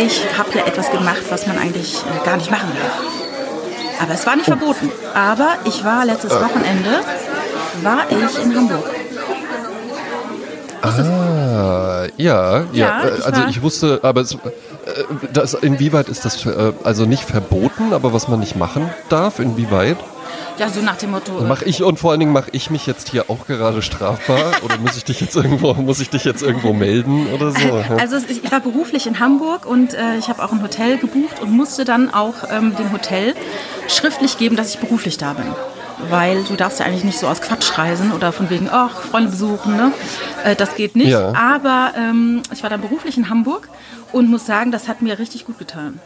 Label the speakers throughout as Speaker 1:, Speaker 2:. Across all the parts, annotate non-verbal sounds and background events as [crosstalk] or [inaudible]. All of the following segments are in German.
Speaker 1: ich habe ja etwas gemacht, was man eigentlich äh, gar nicht machen darf. Aber es war nicht verboten. Aber ich war letztes Wochenende, war ich in Hamburg.
Speaker 2: Ah, ja, ja.
Speaker 1: Ja, ich
Speaker 2: also ich wusste, aber es, äh, das, inwieweit ist das also nicht verboten, aber was man nicht machen darf, inwieweit?
Speaker 1: Ja, so nach dem Motto. äh,
Speaker 2: Mache ich und vor allen Dingen mache ich mich jetzt hier auch gerade strafbar [laughs] oder muss ich dich jetzt irgendwo muss ich dich jetzt irgendwo melden oder so?
Speaker 1: Also es- ich war beruflich in Hamburg und äh, ich habe auch ein Hotel gebucht und musste dann auch ähm, dem Hotel schriftlich geben, dass ich beruflich da bin. Weil du darfst ja eigentlich nicht so aus Quatsch reisen oder von wegen, ach, Freunde besuchen, ne? Äh, das geht nicht.
Speaker 2: Ja.
Speaker 1: Aber ähm, ich war dann beruflich in Hamburg und muss sagen, das hat mir richtig gut getan.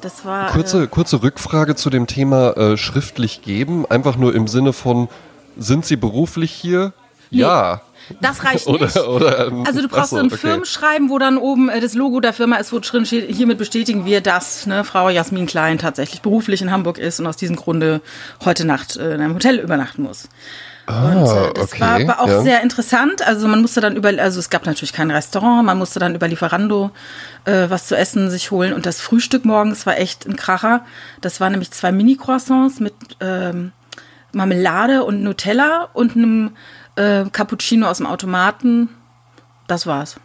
Speaker 1: Das war.
Speaker 2: Kurze, kurze Rückfrage zu dem Thema äh, schriftlich geben, einfach nur im Sinne von, sind Sie beruflich hier? Ja.
Speaker 1: Äh, das reicht [laughs] nicht.
Speaker 2: Oder, oder, ähm,
Speaker 1: Also du brauchst so ein
Speaker 2: okay.
Speaker 1: Firmenschreiben, wo dann oben äh, das Logo der Firma ist, wo drin steht, hiermit bestätigen wir, dass ne, Frau Jasmin Klein tatsächlich beruflich in Hamburg ist und aus diesem Grunde heute Nacht äh, in einem Hotel übernachten muss. Und äh, das
Speaker 2: okay,
Speaker 1: war aber auch
Speaker 2: ja.
Speaker 1: sehr interessant. Also man musste dann über, also es gab natürlich kein Restaurant, man musste dann über Lieferando äh, was zu essen sich holen. Und das Frühstück morgens war echt ein Kracher. Das waren nämlich zwei Mini-Croissants mit ähm, Marmelade und Nutella und einem äh, Cappuccino aus dem Automaten. Das war's.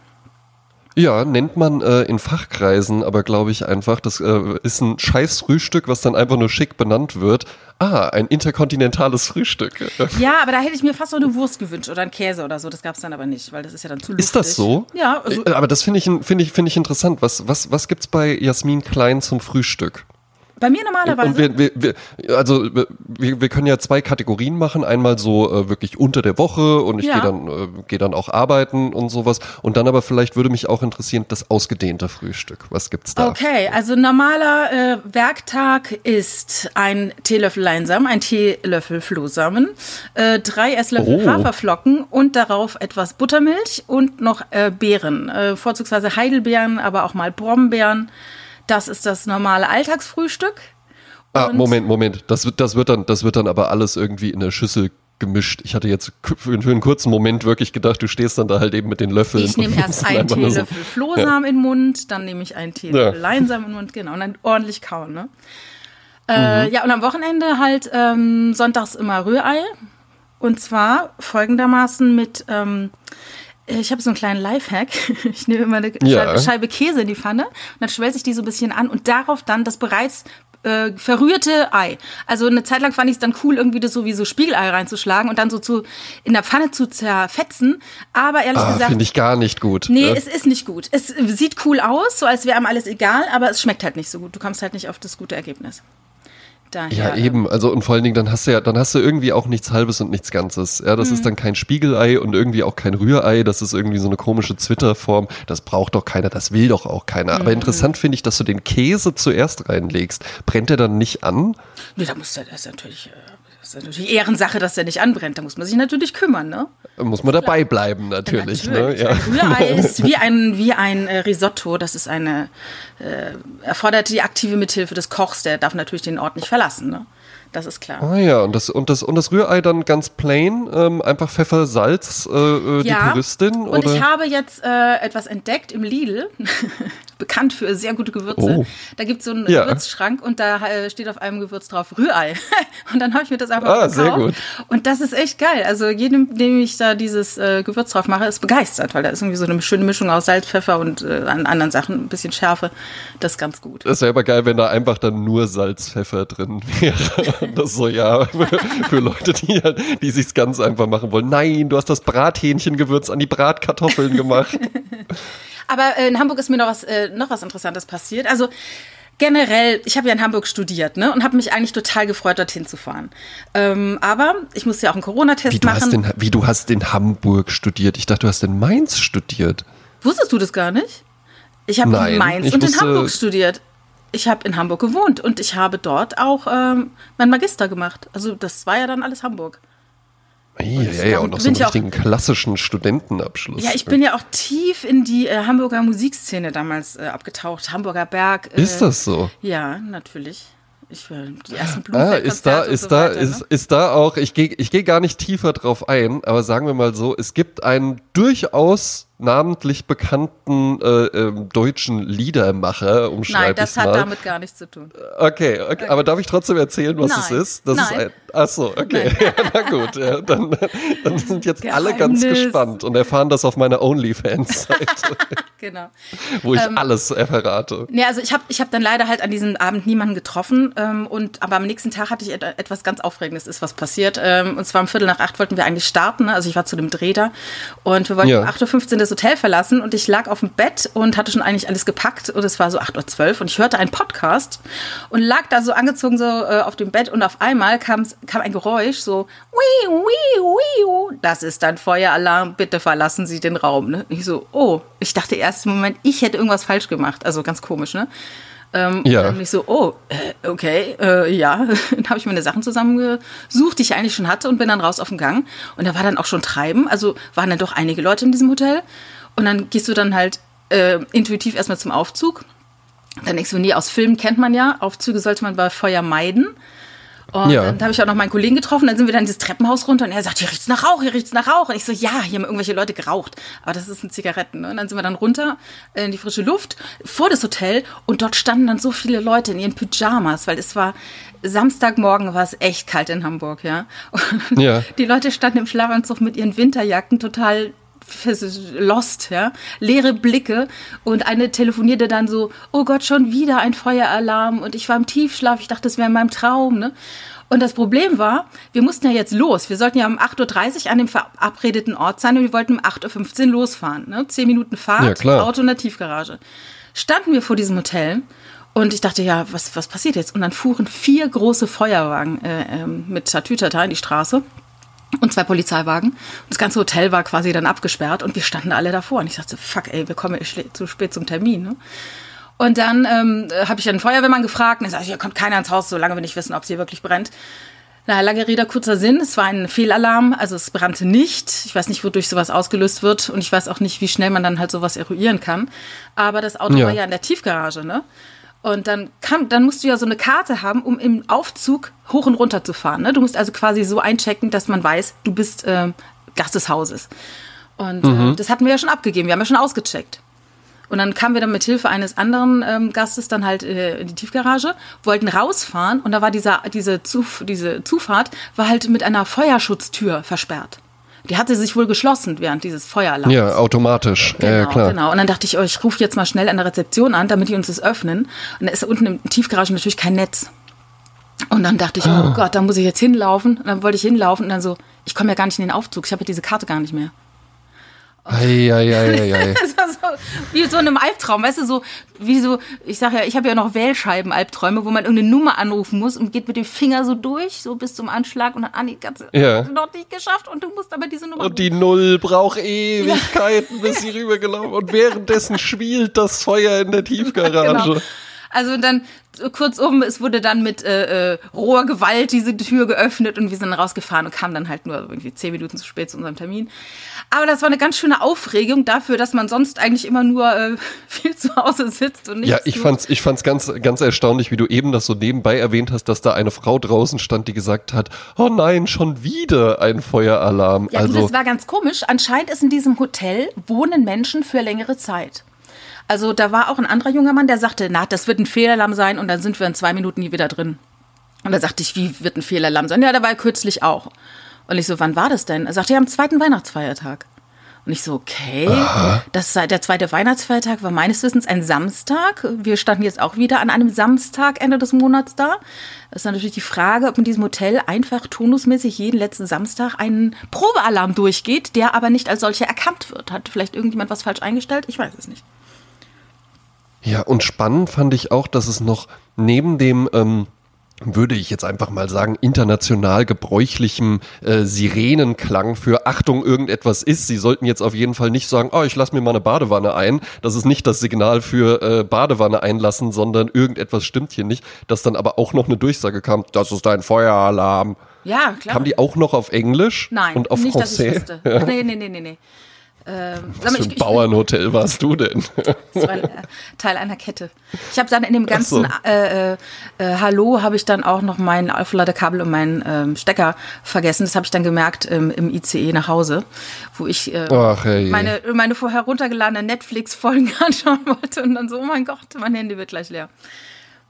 Speaker 2: Ja, nennt man äh, in Fachkreisen, aber glaube ich einfach, das äh, ist ein scheiß Frühstück, was dann einfach nur schick benannt wird. Ah, ein interkontinentales Frühstück. [laughs]
Speaker 1: Ja, aber da hätte ich mir fast noch eine Wurst gewünscht oder einen Käse oder so. Das gab's dann aber nicht, weil das ist ja dann zu luftig.
Speaker 2: Ist das so?
Speaker 1: Ja, also,
Speaker 2: Äh, aber das finde ich, finde ich, finde ich interessant. Was, was, was gibt's bei Jasmin Klein zum Frühstück?
Speaker 1: Bei mir normalerweise.
Speaker 2: Und wir, wir, wir, also wir, wir können ja zwei Kategorien machen. Einmal so äh, wirklich unter der Woche und ich
Speaker 1: Ja.
Speaker 2: gehe dann, äh, gehe dann auch arbeiten und sowas. Und dann aber vielleicht würde mich auch interessieren, das ausgedehnte Frühstück. Was gibt's da?
Speaker 1: Okay, also normaler äh, Werktag ist ein Teelöffel Leinsamen, ein Teelöffel Flohsamen, äh, drei Esslöffel
Speaker 2: Oh.
Speaker 1: Haferflocken und darauf etwas Buttermilch und noch äh, Beeren, äh, vorzugsweise Heidelbeeren, aber auch mal Brombeeren. Das ist das normale Alltagsfrühstück.
Speaker 2: Ah, Moment, Moment. Das wird, das wird dann, das wird dann aber alles irgendwie in der Schüssel gemischt. Ich hatte jetzt für, einen kurzen Moment wirklich gedacht, du stehst dann da halt eben mit den Löffeln.
Speaker 1: Ich nehme erst einen
Speaker 2: nur so-
Speaker 1: Teelöffel Flohsamen in den Mund, dann nehme ich einen Teelöffel
Speaker 2: Ja.
Speaker 1: Leinsamen in den Mund, genau, und dann ordentlich kauen. Ne? Äh, ja, und am Wochenende halt ähm, sonntags immer Rührei. Und zwar folgendermaßen mit, ähm, ich habe so einen kleinen Lifehack. [laughs] Ich nehme immer eine
Speaker 2: Ja.
Speaker 1: Scheibe, Käse in die Pfanne und dann schwelze ich die so ein bisschen an und darauf dann das bereits äh, verrührte Ei. Also eine Zeit lang fand ich es dann cool, irgendwie das so wie so Spiegelei reinzuschlagen und dann so zu in der Pfanne zu zerfetzen. Aber ehrlich
Speaker 2: Ah,
Speaker 1: gesagt,
Speaker 2: finde ich gar nicht gut.
Speaker 1: Nee,
Speaker 2: Ja.
Speaker 1: es ist nicht gut. Es sieht cool aus, so als wäre einem alles egal, aber es schmeckt halt nicht so gut. Du kommst halt nicht auf das gute Ergebnis. Daher,
Speaker 2: Ja, eben. Also und vor allen Dingen, dann hast du ja, dann hast du irgendwie auch nichts Halbes und nichts Ganzes. Ja, das
Speaker 1: Mhm.
Speaker 2: ist dann kein Spiegelei und irgendwie auch kein Rührei. Das ist irgendwie so eine komische Zwitterform. Das braucht doch keiner, das will doch auch keiner.
Speaker 1: Mhm.
Speaker 2: Aber interessant finde ich, dass du den Käse zuerst reinlegst. Brennt der dann nicht an?
Speaker 1: Nee, da muss der, das natürlich, äh, ist natürlich Ehrensache, dass der nicht anbrennt. Da muss man sich natürlich kümmern, ne?
Speaker 2: Muss man dabei bleiben, natürlich. Ne? Ja.
Speaker 1: Rührei [laughs] ist wie ein, wie ein äh, Risotto. Das ist eine, äh, erfordert die aktive Mithilfe des Kochs. Der darf natürlich den Ort nicht verlassen, ne? Das ist klar.
Speaker 2: Ah ja, und das, und das, und das Rührei dann ganz plain, ähm, einfach Pfeffer, Salz, äh, äh, die Puristin?
Speaker 1: Und
Speaker 2: oder?
Speaker 1: ich habe jetzt äh, etwas entdeckt im Lidl, [laughs] bekannt für sehr gute Gewürze.
Speaker 2: Oh.
Speaker 1: Da gibt es so einen
Speaker 2: Ja.
Speaker 1: Gewürzschrank und da äh, steht auf einem Gewürz drauf Rührei. [laughs] und dann habe ich mir das einfach
Speaker 2: Ah,
Speaker 1: gekauft.
Speaker 2: sehr gut.
Speaker 1: Und das ist echt geil. Also jedem, dem ich da dieses äh, Gewürz drauf mache, ist begeistert, weil da ist irgendwie so eine schöne Mischung aus Salz, Pfeffer und äh, an anderen Sachen, ein bisschen Schärfe. Das ist ganz gut.
Speaker 2: Das wäre aber geil, wenn da einfach dann nur Salz, Pfeffer drin wäre. [laughs] Das so, ja, für, für Leute, die, die sich's ganz einfach machen wollen. Nein, du hast das Brathähnchengewürz an die Bratkartoffeln gemacht. [laughs]
Speaker 1: Aber äh, in Hamburg ist mir noch was, äh, noch was Interessantes passiert. Also generell, ich habe ja in Hamburg studiert ne, und habe mich eigentlich total gefreut, dorthin zu fahren. Ähm, aber ich musste ja auch einen Corona-Test
Speaker 2: hast
Speaker 1: machen.
Speaker 2: in, wie du hast in Hamburg studiert. Ich dachte, du hast in Mainz studiert.
Speaker 1: Wusstest du das gar nicht? Ich habe in Mainz und in Hamburg studiert. Ich habe in Hamburg gewohnt und ich habe dort auch ähm, mein Magister gemacht. Also das war ja dann alles Hamburg.
Speaker 2: Ja, ja, und noch so einen
Speaker 1: ich auch-
Speaker 2: richtigen klassischen Studentenabschluss.
Speaker 1: Ja, ich bin ja auch tief in die äh, Hamburger Musikszene damals äh, abgetaucht. Hamburger Berg. Äh,
Speaker 2: Ist das so?
Speaker 1: Ja, natürlich. Ich, äh, die ersten
Speaker 2: Ah, ist da, ist
Speaker 1: so
Speaker 2: da,
Speaker 1: weiter,
Speaker 2: ist,
Speaker 1: ne?
Speaker 2: ist da auch, ich gehe ich geh gar nicht tiefer drauf ein, aber sagen wir mal so, es gibt einen durchaus namentlich bekannten äh, ähm, deutschen Liedermacher, umschreibe
Speaker 1: Nein, das hat
Speaker 2: mal.
Speaker 1: damit gar nichts zu tun.
Speaker 2: Okay, okay, aber darf ich trotzdem erzählen, was es
Speaker 1: Nein.
Speaker 2: ist? Das ist
Speaker 1: Nein.
Speaker 2: ein, ach so, okay, ja, [laughs] na gut, ja, dann, dann sind jetzt alle ganz
Speaker 1: Geheimnis.
Speaker 2: gespannt und erfahren das auf meiner OnlyFans-Seite, [laughs]
Speaker 1: Genau.
Speaker 2: wo ich
Speaker 1: Ähm,
Speaker 2: alles verrate.
Speaker 1: Nee, also ich habe ich hab dann leider halt an diesem Abend niemanden getroffen. Ähm, und, aber am nächsten Tag hatte ich et etwas ganz Aufregendes, ist was passiert. Ähm, und zwar um Viertel nach acht wollten wir eigentlich starten. Ne? Also ich war zu dem Dreh da. Und wir wollten
Speaker 2: Ja.
Speaker 1: um 8.15 Uhr das Hotel verlassen. Und ich lag auf dem Bett und hatte schon eigentlich alles gepackt. Und es war so 8.12 Uhr. Und ich hörte einen Podcast und lag da so angezogen so äh, auf dem Bett. Und auf einmal kam, ein Geräusch, so, wii, wii, wii, das ist ein Feueralarm, bitte verlassen Sie den Raum. Ne? Ich so, oh, ich dachte erst im Moment, ich hätte irgendwas falsch gemacht. Also ganz komisch, ne? Ähm,
Speaker 2: Ja.
Speaker 1: Und dann bin ich so, oh, äh, okay, äh, ja. [laughs] Dann habe ich meine Sachen zusammengesucht, die ich eigentlich schon hatte und bin dann raus auf den Gang. Und da war dann auch schon Treiben. Also waren dann doch einige Leute in diesem Hotel. Und dann gehst du dann halt äh, intuitiv erstmal zum Aufzug. Dann denkst du, nee, aus Filmen kennt man ja, Aufzüge sollte man bei Feuer meiden. Und
Speaker 2: Ja.
Speaker 1: dann habe ich auch noch meinen Kollegen getroffen, dann sind wir dann dieses Treppenhaus runter und er sagt, hier riecht's nach Rauch, hier riecht's nach Rauch. Und ich so, ja, hier haben irgendwelche Leute geraucht. Aber das sind Zigaretten. Ne? Und dann sind wir dann runter in die frische Luft vor das Hotel und dort standen dann so viele Leute in ihren Pyjamas, weil es war Samstagmorgen war es echt kalt in Hamburg, ja. Und
Speaker 2: Ja. [laughs]
Speaker 1: Die Leute standen im Schlafanzug mit ihren Winterjacken total lost, ja, leere Blicke und eine telefonierte dann so, oh Gott, schon wieder ein Feueralarm und ich war im Tiefschlaf, ich dachte, das wäre in meinem Traum, ne? Und das Problem war, wir mussten ja jetzt los. Wir sollten ja um 8.30 Uhr an dem verabredeten Ort sein und wir wollten um 8.15 Uhr losfahren. Ne? Zehn Minuten Fahrt,
Speaker 2: Ja.
Speaker 1: Auto in der Tiefgarage. Standen wir vor diesem Hotel und ich dachte, ja, was, was passiert jetzt? Und dann fuhren vier große Feuerwagen äh, ähm, mit Tatütata in die Straße und zwei Polizeiwagen. Und das ganze Hotel war quasi dann abgesperrt und wir standen alle davor. Und ich dachte, fuck, ey, wir kommen zu spät zum Termin. Ne? Und dann ähm, habe ich einen Feuerwehrmann gefragt und er sagt, hier kommt keiner ins Haus, solange wir nicht wissen, ob es hier wirklich brennt. Na, lange Rede, kurzer Sinn. Es war ein Fehlalarm, also es brannte nicht. Ich weiß nicht, wodurch sowas ausgelöst wird und ich weiß auch nicht, wie schnell man dann halt sowas eruieren kann. Aber das Auto
Speaker 2: Ja.
Speaker 1: war ja in der Tiefgarage, ne? Und dann kam, dann musst du ja so eine Karte haben, um im Aufzug hoch und runter zu fahren. Ne? Du musst also quasi so einchecken, dass man weiß, du bist ähm, Gast des Hauses. Und äh, das hatten wir ja schon abgegeben, wir haben ja schon ausgecheckt. Und dann kamen wir dann mit Hilfe eines anderen ähm, Gastes dann halt äh, in die Tiefgarage, wollten rausfahren und da war dieser, diese, Zuf diese Zufahrt war halt mit einer Feuerschutztür versperrt. Die hatte sich wohl geschlossen während dieses Feueralarms.
Speaker 2: Ja, automatisch. ja, ja, klar.
Speaker 1: Genau. Und dann dachte ich, oh, ich rufe jetzt mal schnell an der Rezeption an, damit die uns das öffnen. Und da ist unten im Tiefgarage natürlich kein Netz. Und dann dachte ich,
Speaker 2: Ah.
Speaker 1: oh Gott, da muss ich jetzt hinlaufen. Und dann wollte ich hinlaufen und dann so, ich komme ja gar nicht in den Aufzug. Ich habe ja diese Karte gar nicht mehr.
Speaker 2: Eieieiei. [laughs]
Speaker 1: Das war so wie so in einem Albtraum, weißt du, so wie so, ich sag ja, ich habe ja noch Wählscheiben-Albträume, wo man irgendeine Nummer anrufen muss und geht mit dem Finger so durch, so bis zum Anschlag und dann, Anni, ganz
Speaker 2: Ja.
Speaker 1: noch nicht geschafft und du musst aber diese Nummer
Speaker 2: Und die Null braucht Ewigkeiten, bis sie rübergelaufen. Und währenddessen schwielt das Feuer in der Tiefgarage. [laughs]
Speaker 1: Genau. Also dann kurzum, es wurde dann mit äh, äh, roher Gewalt diese Tür geöffnet und wir sind rausgefahren und kamen dann halt nur irgendwie zehn Minuten zu spät zu unserem Termin. Aber das war eine ganz schöne Aufregung dafür, dass man sonst eigentlich immer nur äh, [laughs] viel zu Hause sitzt und nichts
Speaker 2: Ja, ich fand's, ich fand's ganz, ganz erstaunlich, wie du eben das so nebenbei erwähnt hast, dass da eine Frau draußen stand, die gesagt hat, oh nein, schon wieder ein Feueralarm.
Speaker 1: Ja,
Speaker 2: also,
Speaker 1: das war ganz komisch. Anscheinend ist in diesem Hotel wohnen Menschen für längere Zeit. Also da war auch ein anderer junger Mann, der sagte, na, das wird ein Fehlalarm sein und dann sind wir in zwei Minuten hier wieder drin. Und da sagte ich, wie wird ein Fehlalarm sein? Ja, der war ja kürzlich auch. Und ich so, wann war das denn? Er sagte, ja, am zweiten Weihnachtsfeiertag. Und ich so, okay, das sei, der zweite Weihnachtsfeiertag war meines Wissens ein Samstag. Wir standen jetzt auch wieder an einem Samstag Ende des Monats da. Das ist natürlich die Frage, ob in diesem Hotel einfach turnusmäßig jeden letzten Samstag einen Probealarm durchgeht, der aber nicht als solcher erkannt wird. Hat vielleicht irgendjemand was falsch eingestellt? Ich weiß es nicht.
Speaker 2: Ja, und spannend fand ich auch, dass es noch neben dem, ähm, würde ich jetzt einfach mal sagen, international gebräuchlichem äh, Sirenenklang für Achtung, irgendetwas ist. Sie sollten jetzt auf jeden Fall nicht sagen, oh, ich lasse mir mal eine Badewanne ein. Das ist nicht das Signal für äh, Badewanne einlassen, sondern irgendetwas stimmt hier nicht. Dass dann aber auch noch eine Durchsage kam, das ist ein Feueralarm.
Speaker 1: Ja, klar.
Speaker 2: Kam die auch noch auf Englisch
Speaker 1: Nein,
Speaker 2: und auf
Speaker 1: nicht, dass ich wüsste. Nee, nee, nee, nee, nee.
Speaker 2: Ähm, Was für ein ich, Bauernhotel warst du denn?
Speaker 1: Das war äh, Teil einer Kette. Ich habe dann in dem ganzen so. äh, äh, äh, Hallo habe ich dann auch noch mein Aufladekabel und meinen ähm, Stecker vergessen. Das habe ich dann gemerkt ähm, im ICE nach Hause, wo ich äh, Ach, hey. meine, meine vorher runtergeladenen Netflix-Folgen [laughs] anschauen wollte und dann so, oh mein Gott, mein Handy wird gleich leer.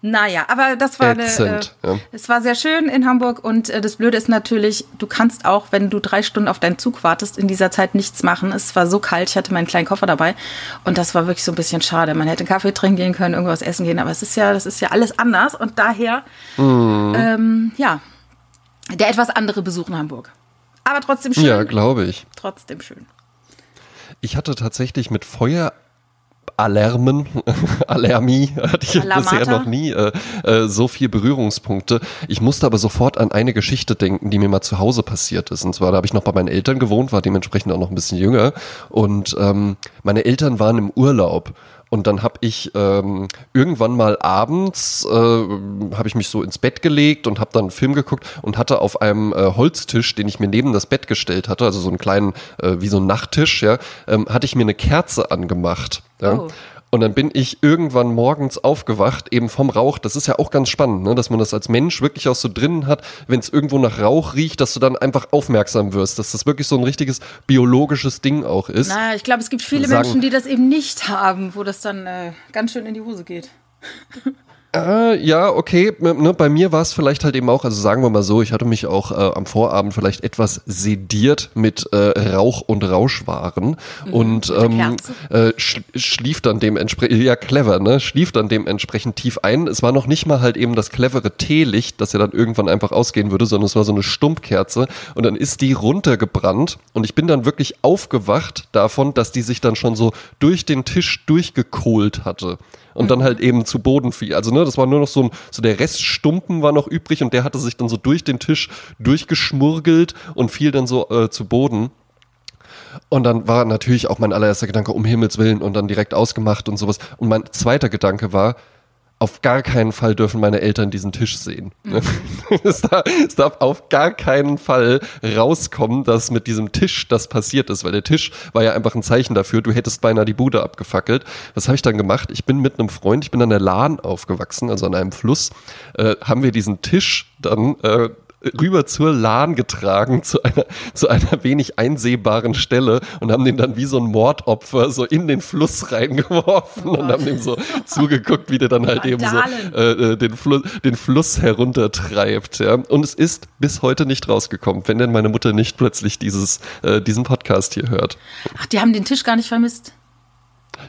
Speaker 1: Naja, aber das war Ätzend, eine, äh, ja. es war sehr schön in Hamburg und äh, das Blöde ist natürlich, du kannst auch, wenn du drei Stunden auf deinen Zug wartest, in dieser Zeit nichts machen. Es war so kalt, ich hatte meinen kleinen Koffer dabei und das war wirklich so ein bisschen schade. Man hätte einen Kaffee trinken gehen können, irgendwas essen gehen, aber es ist ja, das ist ja alles anders und daher, mhm. ähm, ja, der etwas andere Besuch in Hamburg. Aber trotzdem schön.
Speaker 2: Ja, glaube ich.
Speaker 1: Trotzdem schön.
Speaker 2: Ich hatte tatsächlich mit Feuer Alarmen, [laughs] Alarmie hatte ich Alarmata. bisher noch nie äh, äh, so viel Berührungspunkte. Ich musste aber sofort an eine Geschichte denken, die mir mal zu Hause passiert ist. Und zwar, da habe ich noch bei meinen Eltern gewohnt, war dementsprechend auch noch ein bisschen jünger. Und ähm, meine Eltern waren im Urlaub und dann habe ich ähm, irgendwann mal abends, äh, habe ich mich so ins Bett gelegt und habe dann einen Film geguckt und hatte auf einem äh, Holztisch, den ich mir neben das Bett gestellt hatte, also so einen kleinen, äh, wie so ein Nachttisch, ja, ähm, hatte ich mir eine Kerze angemacht. Ja? Oh. Und dann bin ich irgendwann morgens aufgewacht, eben vom Rauch. Das ist ja auch ganz spannend, ne? dass man das als Mensch wirklich auch so drinnen hat, wenn es irgendwo nach Rauch riecht, dass du dann einfach aufmerksam wirst, dass das wirklich so ein richtiges biologisches Ding auch ist.
Speaker 1: Na, ich glaube, es gibt viele Sagen, Menschen, die das eben nicht haben, wo das dann äh, ganz schön in die Hose geht. [laughs]
Speaker 2: Äh, ja, okay. Ne, bei mir war es vielleicht halt eben auch, also sagen wir mal so, ich hatte mich auch äh, am Vorabend vielleicht etwas sediert mit äh, Rauch und Rauschwaren. Mhm, und ähm, äh, sch schlief dann dementsprechend, ja clever, ne, schlief dann dementsprechend tief ein. Es war noch nicht mal halt eben das clevere Teelicht, das ja dann irgendwann einfach ausgehen würde, sondern es war so eine Stumpfkerze. Und dann ist die runtergebrannt und ich bin dann wirklich aufgewacht davon, dass die sich dann schon so durch den Tisch durchgekohlt hatte und mhm. dann halt eben zu Boden fiel. Also ne, das war nur noch so ein, so der Rest Stumpen war noch übrig und der hatte sich dann so durch den Tisch durchgeschmurgelt und fiel dann so äh, zu Boden. Und dann war natürlich auch mein allererster Gedanke, um Himmels Willen, und dann direkt ausgemacht und sowas. Und mein zweiter Gedanke war, auf gar keinen Fall dürfen meine Eltern diesen Tisch sehen. Mhm. [laughs] es, darf, es, darf, auf gar keinen Fall rauskommen, dass mit diesem Tisch das passiert ist, weil der Tisch war ja einfach ein Zeichen dafür, du hättest beinahe die Bude abgefackelt. Was habe ich dann gemacht? Ich bin mit einem Freund, ich bin an der Lahn aufgewachsen, also an einem Fluss, äh, haben wir diesen Tisch dann äh, rüber zur Lahn getragen, zu einer, zu einer wenig einsehbaren Stelle und haben den dann wie so ein Mordopfer so in den Fluss reingeworfen oh und haben dem so zugeguckt, wie der dann halt eben so äh, äh, den, Flu den Fluss heruntertreibt. Ja. Und es ist bis heute nicht rausgekommen, wenn denn meine Mutter nicht plötzlich dieses, äh, diesen Podcast hier hört.
Speaker 1: Ach, die haben den Tisch gar nicht vermisst.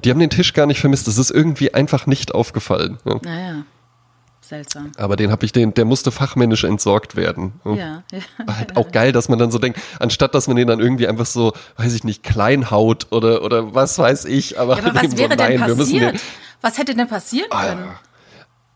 Speaker 2: Die haben den Tisch gar nicht vermisst. Es ist irgendwie einfach nicht aufgefallen.
Speaker 1: Ja. Naja. Seltsam.
Speaker 2: Aber den habe ich, den, der musste fachmännisch entsorgt werden. Ja. ja. War halt [laughs] auch geil, dass man dann so denkt, anstatt dass man den dann irgendwie einfach so, weiß ich nicht, klein haut oder, oder was weiß ich. Aber,
Speaker 1: ja, aber [laughs] was wäre so, nein, denn passiert? was hätte denn passieren ah, können?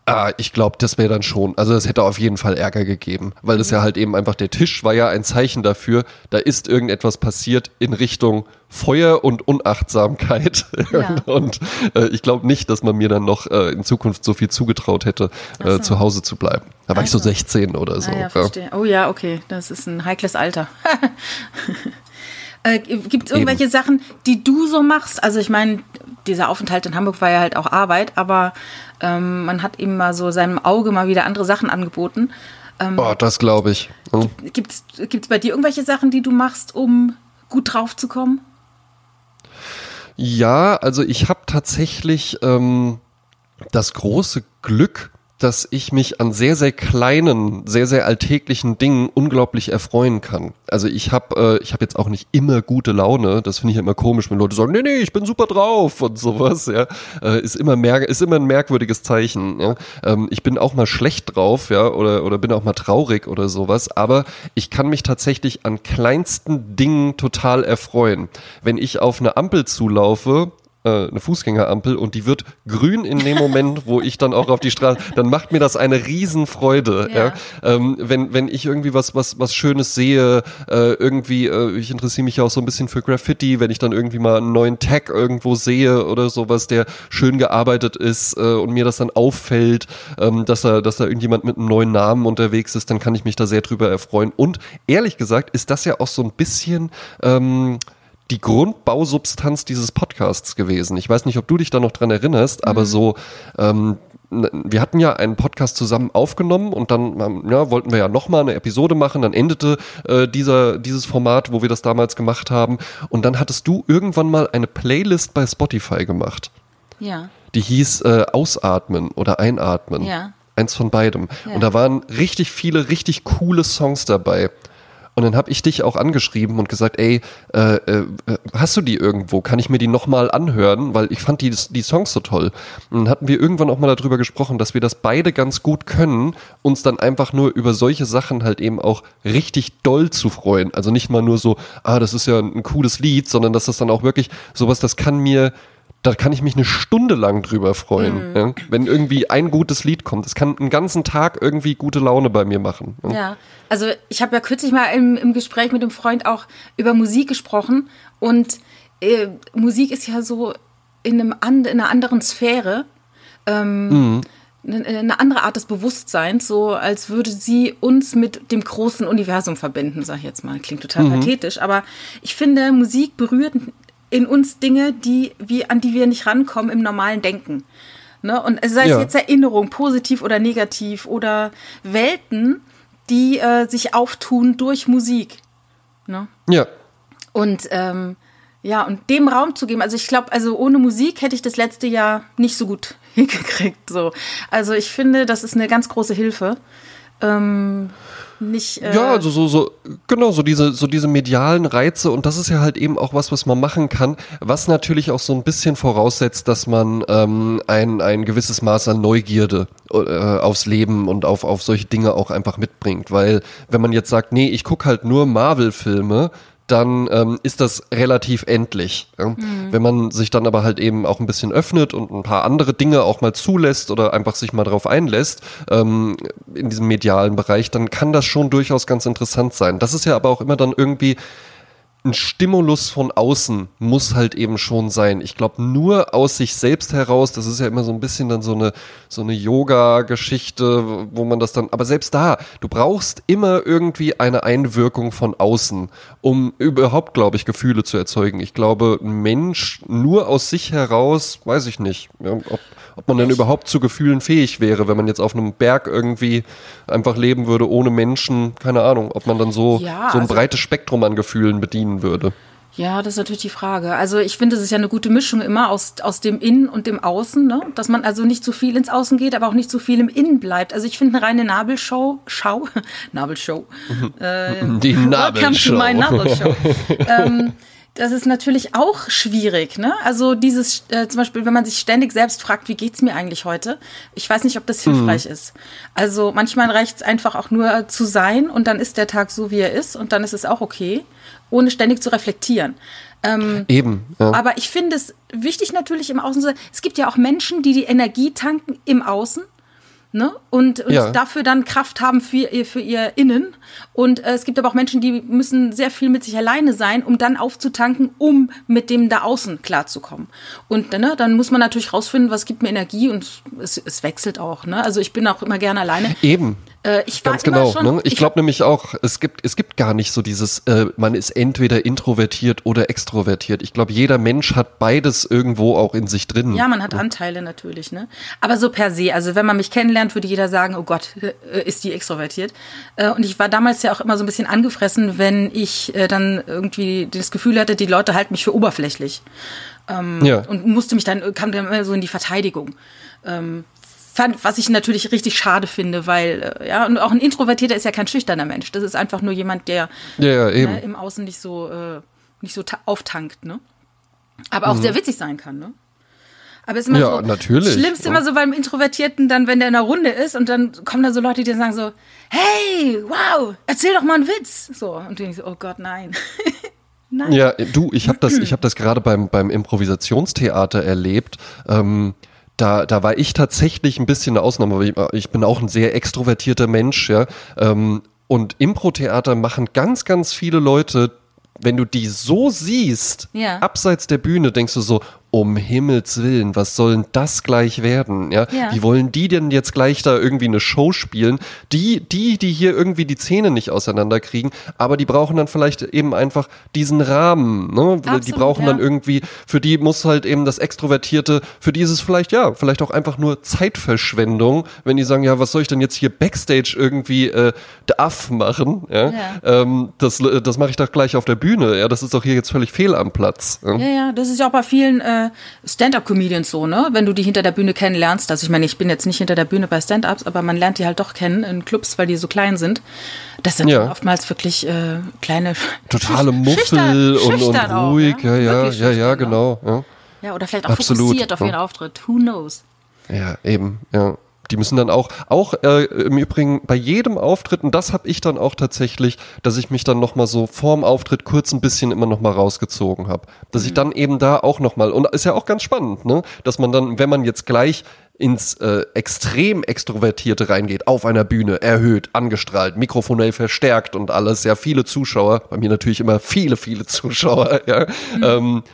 Speaker 1: Ah,
Speaker 2: Ah, ich glaube, das wäre dann schon. Also es hätte auf jeden Fall Ärger gegeben, weil das ja halt eben einfach der Tisch war ja ein Zeichen dafür, da ist irgendetwas passiert in Richtung Feuer und Unachtsamkeit. [laughs] Ja. und äh, ich glaube nicht, dass man mir dann noch äh, in Zukunft so viel zugetraut hätte, äh, so. zu Hause zu bleiben. Da war also. ich so 16 oder so. Ah,
Speaker 1: ja, verstehe. Oh ja, okay, das ist ein heikles Alter. [laughs] Äh, Gibt es irgendwelche Eben. Sachen, die du so machst? Also ich meine, dieser Aufenthalt in Hamburg war ja halt auch Arbeit, aber ähm, man hat ihm mal so seinem Auge mal wieder andere Sachen angeboten.
Speaker 2: Ähm, oh, das glaube ich.
Speaker 1: Hm. Gibt es bei dir irgendwelche Sachen, die du machst, um gut drauf zu kommen?
Speaker 2: Ja, also ich habe tatsächlich ähm, das große Glück, dass ich mich an sehr, sehr kleinen, sehr, sehr alltäglichen Dingen unglaublich erfreuen kann. Also ich habe äh, ich hab jetzt auch nicht immer gute Laune. Das finde ich immer komisch, wenn Leute sagen, nee, nee, ich bin super drauf und sowas. Ja, äh, ist immer mer ist immer ein merkwürdiges Zeichen. Ja? Ähm, ich bin auch mal schlecht drauf, ja, oder oder bin auch mal traurig oder sowas. Aber ich kann mich tatsächlich an kleinsten Dingen total erfreuen. Wenn ich auf eine Ampel zulaufe äh, eine Fußgängerampel und die wird grün in dem Moment, wo ich dann auch auf die Straße, dann macht mir das eine Riesenfreude. Ja. ja? Ähm, wenn, wenn ich irgendwie was, was, was Schönes sehe, äh, irgendwie, äh, ich interessiere mich ja auch so ein bisschen für Graffiti, wenn ich dann irgendwie mal einen neuen Tag irgendwo sehe oder sowas, der schön gearbeitet ist äh, und mir das dann auffällt, ähm, dass da, dass da irgendjemand mit einem neuen Namen unterwegs ist, dann kann ich mich da sehr drüber erfreuen. Und ehrlich gesagt ist das ja auch so ein bisschen ähm, die Grundbausubstanz dieses Podcasts gewesen. Ich weiß nicht, ob du dich da noch dran erinnerst, aber so, ähm, wir hatten ja einen Podcast zusammen aufgenommen und dann ähm, ja, wollten wir ja nochmal eine Episode machen. Dann endete äh, dieser, dieses Format, wo wir das damals gemacht haben. Und dann hattest du irgendwann mal eine Playlist bei Spotify gemacht.
Speaker 1: Ja.
Speaker 2: Die hieß äh, Ausatmen oder Einatmen.
Speaker 1: Ja.
Speaker 2: Eins von beidem.
Speaker 1: Ja.
Speaker 2: Und da waren richtig viele, richtig coole Songs dabei. Und dann habe ich dich auch angeschrieben und gesagt, ey, äh, äh, hast du die irgendwo? Kann ich mir die nochmal anhören? Weil ich fand die, die Songs so toll. Und dann hatten wir irgendwann auch mal darüber gesprochen, dass wir das beide ganz gut können, uns dann einfach nur über solche Sachen halt eben auch richtig doll zu freuen. Also nicht mal nur so, ah, das ist ja ein cooles Lied, sondern dass das dann auch wirklich sowas, das kann mir da kann ich mich eine Stunde lang drüber freuen, ja? wenn irgendwie ein gutes Lied kommt. Es kann einen ganzen Tag irgendwie gute Laune bei mir machen. Ja.
Speaker 1: Ja, also ich habe ja kürzlich mal im, im Gespräch mit einem Freund auch über Musik gesprochen und äh, Musik ist ja so in, einem and, in einer anderen Sphäre. Ähm, eine, eine andere Art des Bewusstseins, so als würde sie uns mit dem großen Universum verbinden, sag ich jetzt mal. Klingt total pathetisch, aber ich finde, Musik berührt in uns Dinge, die, wie, an die wir nicht rankommen im normalen Denken. Ne? Und sei es
Speaker 2: Ja.
Speaker 1: jetzt Erinnerung, positiv oder negativ, oder Welten, die äh, sich auftun durch Musik. Ne?
Speaker 2: ja.
Speaker 1: Und ähm, ja, und dem Raum zu geben. Also ich glaube, also ohne Musik hätte ich das letzte Jahr nicht so gut [laughs] hingekriegt. So. Also ich finde, das ist eine ganz große Hilfe. Ähm, nicht. Äh,
Speaker 2: Ja, also so, so, genau, so diese, so diese medialen Reize und das ist ja halt eben auch was, was man machen kann, was natürlich auch so ein bisschen voraussetzt, dass man ähm, ein, ein gewisses Maß an Neugierde äh, aufs Leben und auf, auf solche Dinge auch einfach mitbringt. Weil wenn man jetzt sagt, nee, ich gucke halt nur Marvel-Filme, dann ähm, ist das relativ endlich. Ja? Wenn man sich dann aber halt eben auch ein bisschen öffnet und ein paar andere Dinge auch mal zulässt oder einfach sich mal drauf einlässt ähm, in diesem medialen Bereich, dann kann das schon durchaus ganz interessant sein. Das ist ja aber auch immer dann irgendwie ein Stimulus von außen muss halt eben schon sein. Ich glaube, nur aus sich selbst heraus, das ist ja immer so ein bisschen dann so eine, so eine Yoga-Geschichte, wo man das dann, aber selbst da, du brauchst immer irgendwie eine Einwirkung von außen, um überhaupt, glaube ich, Gefühle zu erzeugen. Ich glaube, ein Mensch nur aus sich heraus, weiß ich nicht, ja, ob, ob man denn überhaupt zu Gefühlen fähig wäre, wenn man jetzt auf einem Berg irgendwie einfach leben würde ohne Menschen, keine Ahnung, ob man dann so,
Speaker 1: Ja,
Speaker 2: so ein
Speaker 1: also-
Speaker 2: breites Spektrum an Gefühlen bedienen würde.
Speaker 1: Ja, das ist natürlich die Frage. Also ich finde, es ist ja eine gute Mischung immer aus, aus dem Innen und dem Außen, ne? dass man also nicht zu viel ins Außen geht, aber auch nicht zu viel im Innen bleibt. Also ich finde eine reine [laughs] Nabelshow, Schau, [laughs] Nabelshow. Äh,
Speaker 2: Die
Speaker 1: Welcome
Speaker 2: Nabelshow.
Speaker 1: to my Nabelshow. [laughs] ähm, das ist natürlich auch schwierig, ne? Also dieses, äh, zum Beispiel, wenn man sich ständig selbst fragt, wie geht's mir eigentlich heute? Ich weiß nicht, ob das hilfreich ist. Also manchmal reicht es einfach auch nur zu sein und dann ist der Tag so, wie er ist und dann ist es auch okay, ohne ständig zu reflektieren. Ähm,
Speaker 2: Eben. Ja.
Speaker 1: aber ich finde es wichtig natürlich im Außen. zu- Es gibt ja auch Menschen, die die Energie tanken im Außen. Ne? Und, und
Speaker 2: Ja.
Speaker 1: dafür dann Kraft haben für ihr, für ihr Innen. Und äh, es gibt aber auch Menschen, die müssen sehr viel mit sich alleine sein, um dann aufzutanken, um mit dem da außen klarzukommen. Und ne, dann muss man natürlich rausfinden, was gibt mir Energie und es, es wechselt auch. Ne? Also ich bin auch immer gerne alleine.
Speaker 2: Eben.
Speaker 1: Äh, ich war
Speaker 2: Ganz genau.
Speaker 1: schon,
Speaker 2: ne? Ich glaube nämlich auch, es gibt, es gibt gar nicht so dieses, äh, man ist entweder introvertiert oder extrovertiert. Ich glaube, jeder Mensch hat beides irgendwo auch in sich drin.
Speaker 1: Ja, man hat Anteile natürlich, ne? Aber so per se, also wenn man mich kennenlernt, würde jeder sagen, oh Gott, äh, ist die extrovertiert. Äh, Und ich war damals ja auch immer so ein bisschen angefressen, wenn ich äh, dann irgendwie das Gefühl hatte, die Leute halten mich für oberflächlich. Ähm,
Speaker 2: Ja.
Speaker 1: Und musste mich dann, kam dann immer so in die Verteidigung. Ähm, fand, was ich natürlich richtig schade finde, weil, äh, ja, und auch ein Introvertierter ist ja kein schüchterner Mensch. Das ist einfach nur jemand, der
Speaker 2: ja, ja
Speaker 1: ne, im Außen nicht so, äh, nicht so ta- auftankt, ne? Aber auch sehr witzig sein kann, ne? Aber es ist immer
Speaker 2: Mhm. Ja,
Speaker 1: so,
Speaker 2: natürlich.
Speaker 1: Das Schlimmste immer so beim Introvertierten, dann, wenn der in der Runde ist und dann kommen da so Leute, die dann sagen so, hey, wow, erzähl doch mal einen Witz. So, und denkst, so, oh Gott, nein. [laughs] nein.
Speaker 2: Ja, du, ich habe das, ich habe das gerade beim beim Improvisationstheater erlebt. Ähm, da, da war ich tatsächlich ein bisschen eine Ausnahme, weil ich, ich bin auch ein sehr extrovertierter Mensch, ja. Ähm, und Impro-Theater machen ganz, ganz viele Leute, wenn du die so siehst,
Speaker 1: Ja.
Speaker 2: abseits der Bühne, denkst du so, um Himmels Willen, was soll denn das gleich werden? Ja?
Speaker 1: Ja.
Speaker 2: Wie wollen die denn jetzt gleich da irgendwie eine Show spielen? Die, die, die hier irgendwie die Zähne nicht auseinanderkriegen, aber die brauchen dann vielleicht eben einfach diesen Rahmen. Ne? die
Speaker 1: Absolut,
Speaker 2: brauchen dann
Speaker 1: ja.
Speaker 2: irgendwie, für die muss halt eben das Extrovertierte, für die ist es vielleicht, ja, vielleicht auch einfach nur Zeitverschwendung, wenn die sagen, ja, was soll ich denn jetzt hier Backstage irgendwie äh, Aff machen? Ja? Ähm, das das mache ich doch gleich auf der Bühne. Ja, das ist doch hier jetzt völlig fehl am Platz. Ja?
Speaker 1: Ja, ja, das ist ja auch bei vielen äh, Stand-up-Comedians so, ne? Wenn du die hinter der Bühne kennenlernst. Also ich meine, ich bin jetzt nicht hinter der Bühne bei Stand-ups, aber man lernt die halt doch kennen in Clubs, weil die so klein sind. Das sind
Speaker 2: Ja.
Speaker 1: oftmals wirklich äh, kleine
Speaker 2: Totale Muffel und, und
Speaker 1: schüchtern auch,
Speaker 2: ruhig.
Speaker 1: ne?
Speaker 2: Ja, ja, ja, ja, genau. Ja.
Speaker 1: Ja, oder vielleicht auch
Speaker 2: Absolut,
Speaker 1: fokussiert auf ihren Auftritt. Who knows?
Speaker 2: Ja, eben, ja. Die müssen dann auch, auch äh, im Übrigen bei jedem Auftritt, und das habe ich dann auch tatsächlich, dass ich mich dann nochmal so vorm Auftritt kurz ein bisschen immer nochmal rausgezogen habe. Dass ich dann eben da auch nochmal, und ist ja auch ganz spannend, ne? Dass man dann, wenn man jetzt gleich ins äh, extrem Extrovertierte reingeht, auf einer Bühne, erhöht, angestrahlt, mikrofonell verstärkt und alles, ja, viele Zuschauer, bei mir natürlich immer viele, viele Zuschauer, [laughs] ja, ähm,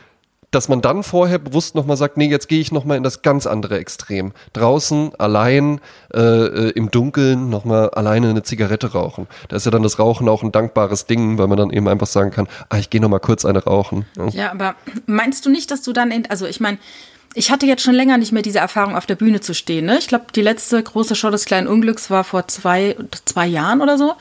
Speaker 2: dass man dann vorher bewusst nochmal sagt, nee, jetzt gehe ich nochmal in das ganz andere Extrem. Draußen, allein, äh, äh, im Dunkeln, nochmal alleine eine Zigarette rauchen. Da ist ja dann das Rauchen auch ein dankbares Ding, weil man dann eben einfach sagen kann, ah, ich gehe nochmal kurz eine rauchen. Ja.
Speaker 1: Ja, aber meinst du nicht, dass du dann, in, also ich meine, ich hatte jetzt schon länger nicht mehr diese Erfahrung, auf der Bühne zu stehen. Ne? Ich glaube, die letzte große Show des kleinen Unglücks war vor zwei, zwei Jahren oder so.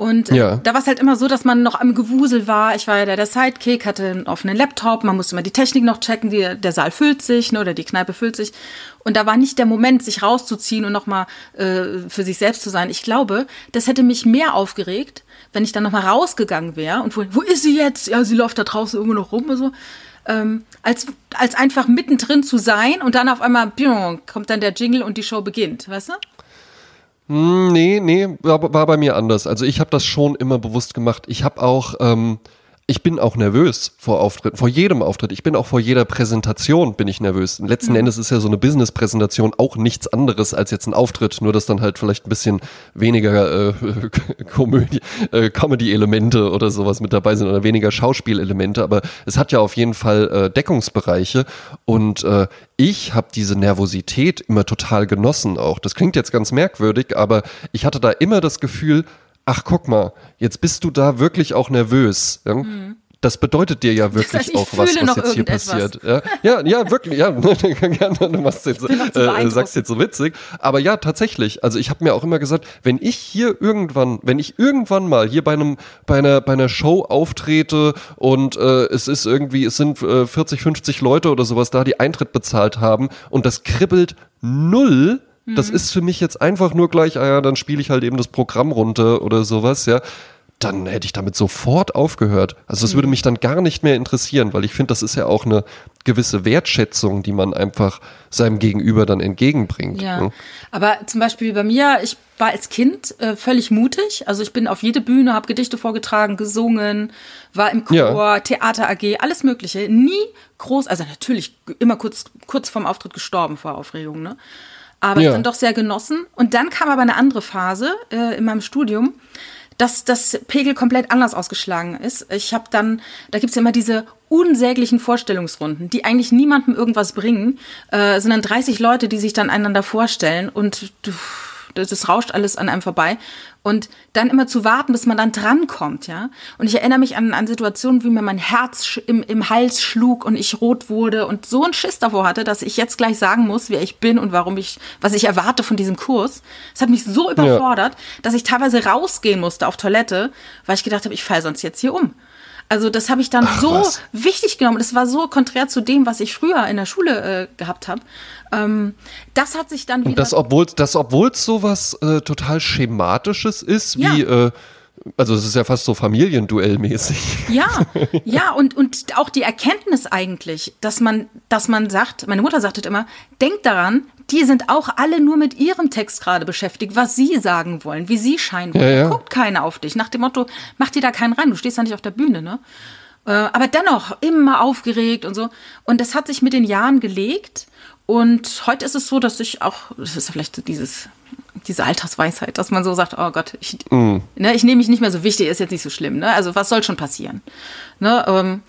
Speaker 1: Und äh,
Speaker 2: Ja.
Speaker 1: da war es halt immer so, dass man noch am Gewusel war. Ich war ja der, der Sidekick, hatte einen offenen Laptop, man musste immer die Technik noch checken, die, der Saal füllt sich ne, oder die Kneipe füllt sich. Und da war nicht der Moment, sich rauszuziehen und nochmal äh, für sich selbst zu sein. Ich glaube, das hätte mich mehr aufgeregt, wenn ich dann nochmal rausgegangen wäre und wo, wo ist sie jetzt? Ja, sie läuft da draußen irgendwo noch rum oder so. Ähm, als, als einfach mittendrin zu sein und dann auf einmal pion, kommt dann der Jingle und die Show beginnt, weißt du?
Speaker 2: Hm, Nee, nee, war, war bei mir anders. Also ich habe das schon immer bewusst gemacht. Ich habe auch, ähm, ich bin auch nervös vor Auftritten, vor jedem Auftritt. Ich bin auch vor jeder Präsentation bin ich nervös. Und letzten Endes ist ja so eine Business-Präsentation auch nichts anderes als jetzt ein Auftritt, nur dass dann halt vielleicht ein bisschen weniger äh, [laughs] Komödie, äh, Comedy-Elemente oder sowas mit dabei sind oder weniger Schauspielelemente. Aber es hat ja auf jeden Fall äh, Deckungsbereiche und äh, ich habe diese Nervosität immer total genossen auch. Das klingt jetzt ganz merkwürdig, aber ich hatte da immer das Gefühl, ach guck mal, jetzt bist du da wirklich auch nervös. Ja? Das bedeutet dir ja wirklich
Speaker 1: ich
Speaker 2: auch was, was jetzt hier passiert. Ja, ja, ja wirklich, ja. [laughs] du machst jetzt, äh,
Speaker 1: beeindruckt.
Speaker 2: sagst jetzt so witzig. Aber ja, tatsächlich. Also ich habe mir auch immer gesagt, wenn ich hier irgendwann, wenn ich irgendwann mal hier bei einem, bei einer, bei einer Show auftrete und äh, es ist irgendwie, es sind äh, 40, 50 Leute oder sowas da, die Eintritt bezahlt haben und das kribbelt null. Das
Speaker 1: Mhm.
Speaker 2: ist für mich jetzt einfach nur gleich, ah ja, dann spiele ich halt eben das Programm runter oder sowas, ja. Dann hätte ich damit sofort aufgehört. Also das würde
Speaker 1: Mhm.
Speaker 2: mich dann gar nicht mehr interessieren, weil ich finde, das ist ja auch eine gewisse Wertschätzung, die man einfach seinem Gegenüber dann entgegenbringt.
Speaker 1: Ja,
Speaker 2: ne?
Speaker 1: aber zum Beispiel bei mir, ich war als Kind äh, völlig mutig. Also ich bin auf jede Bühne, habe Gedichte vorgetragen, gesungen, war im Chor,
Speaker 2: Ja.
Speaker 1: Theater AG, alles Mögliche. Nie groß, also natürlich immer kurz, kurz vorm Auftritt gestorben vor Aufregung, ne? Aber
Speaker 2: Ja.
Speaker 1: dann doch sehr genossen. Und dann kam aber eine andere Phase äh, in meinem Studium, dass das Pegel komplett anders ausgeschlagen ist. Ich habe dann, da gibt's ja immer diese unsäglichen Vorstellungsrunden, die eigentlich niemandem irgendwas bringen, äh, sind dann 30 Leute, die sich dann einander vorstellen und du, das, rauscht alles an einem vorbei. Und dann immer zu warten, bis man dann drankommt, ja. Und ich erinnere mich an, an Situationen, wie mir mein Herz im, im Hals schlug und ich rot wurde und so einen Schiss davor hatte, dass ich jetzt gleich sagen muss, wer ich bin und warum ich, was ich erwarte von diesem Kurs. Es hat mich so überfordert, dass ich teilweise rausgehen musste auf Toilette, weil ich gedacht habe, ich falle sonst jetzt hier um. Also das habe ich dann
Speaker 2: Ach,
Speaker 1: so
Speaker 2: was.
Speaker 1: wichtig genommen. Das war so konträr zu dem, was ich früher in der Schule äh, gehabt habe. Ähm, das hat sich dann wieder.
Speaker 2: Und das, obwohl das, obwohl sowas äh, total Schematisches ist,
Speaker 1: Ja.
Speaker 2: wie, äh, also es ist ja fast so Familienduellmäßig.
Speaker 1: Ja, [laughs] ja, und, und auch die Erkenntnis eigentlich, dass man, dass man sagt, meine Mutter sagte immer, denkt daran, die sind auch alle nur mit ihrem Text gerade beschäftigt, was sie sagen wollen, wie sie scheinen wollen.
Speaker 2: Ja, ja.
Speaker 1: Guckt keiner auf dich. Nach dem Motto, mach dir da keinen rein, du stehst ja nicht auf der Bühne, ne? Äh, Aber dennoch immer aufgeregt und so. Und das hat sich mit den Jahren gelegt. Und heute ist es so, dass ich auch, das ist vielleicht dieses, diese Altersweisheit, dass man so sagt, oh Gott, ich, ne, ich nehme mich nicht mehr so wichtig, ist jetzt nicht so schlimm. Ne? Also was soll schon passieren? Ne, ähm,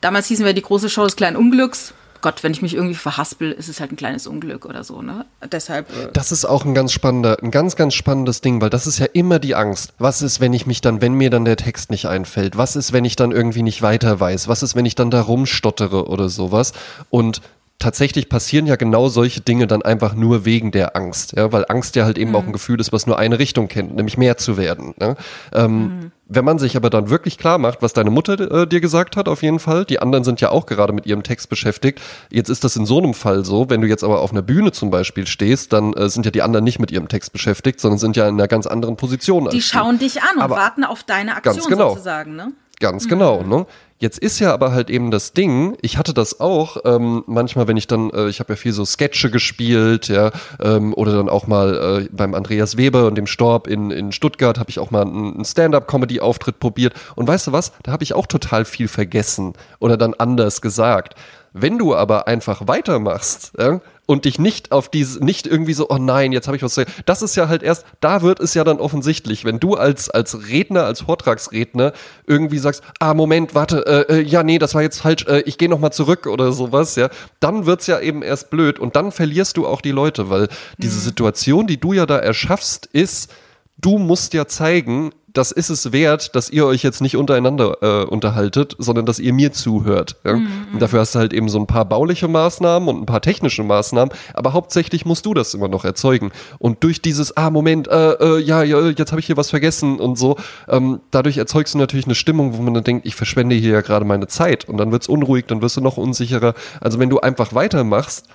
Speaker 1: damals hießen wir die große Show des kleinen Unglücks. Gott, wenn ich mich irgendwie verhaspel, ist es halt ein kleines Unglück oder so, ne? Deshalb. Äh
Speaker 2: das ist auch ein ganz spannender, ein ganz, ganz spannendes Ding, weil das ist ja immer die Angst. Was ist, wenn ich mich dann, wenn mir dann der Text nicht einfällt? Was ist, wenn ich dann irgendwie nicht weiter weiß? Was ist, wenn ich dann da rumstottere oder sowas? Und tatsächlich passieren ja genau solche Dinge dann einfach nur wegen der Angst, ja, weil Angst ja halt eben mhm. auch ein Gefühl ist, was nur eine Richtung kennt, nämlich mehr zu werden. Ne? Ähm, mhm. Wenn man sich aber dann wirklich klar macht, was deine Mutter äh, dir gesagt hat, auf jeden Fall, die anderen sind ja auch gerade mit ihrem Text beschäftigt. Jetzt ist das in so einem Fall so, wenn du jetzt aber auf einer Bühne zum Beispiel stehst, dann äh, sind ja die anderen nicht mit ihrem Text beschäftigt, sondern sind ja in einer ganz anderen Position.
Speaker 1: Die schauen dich an und aber warten auf deine Aktion
Speaker 2: ganz genau.
Speaker 1: sozusagen, ne?
Speaker 2: Ganz mhm. genau, ne? Jetzt ist ja aber halt eben das Ding, ich hatte das auch, ähm, manchmal, wenn ich dann, äh, ich habe ja viel so Sketche gespielt, ja, ähm, oder dann auch mal äh, beim Andreas Weber und dem Storb in, in Stuttgart habe ich auch mal einen Stand-up-Comedy-Auftritt probiert. Und weißt du was, da habe ich auch total viel vergessen oder dann anders gesagt. Wenn du aber einfach weitermachst, ja, und dich nicht auf diese, nicht irgendwie so, oh nein, jetzt habe ich was zu Das ist ja halt erst, da wird es ja dann offensichtlich, wenn du als, als Redner, als Vortragsredner irgendwie sagst, ah, Moment, warte, äh, äh ja, nee, das war jetzt falsch, äh, ich gehe nochmal zurück oder sowas, ja, dann wird's ja eben erst blöd und dann verlierst du auch die Leute, weil diese mhm. Situation, die du ja da erschaffst, ist, du musst ja zeigen, das ist es wert, dass ihr euch jetzt nicht untereinander äh, unterhaltet, sondern dass ihr mir zuhört. Ja? Mhm. Und dafür hast du halt eben so ein paar bauliche Maßnahmen und ein paar technische Maßnahmen, aber hauptsächlich musst du das immer noch erzeugen. Und durch dieses, ah, Moment, äh, äh, ja, ja, jetzt habe ich hier was vergessen und so, ähm, dadurch erzeugst du natürlich eine Stimmung, wo man dann denkt, ich verschwende hier ja gerade meine Zeit und dann wird's unruhig, dann wirst du noch unsicherer. Also wenn du einfach weitermachst,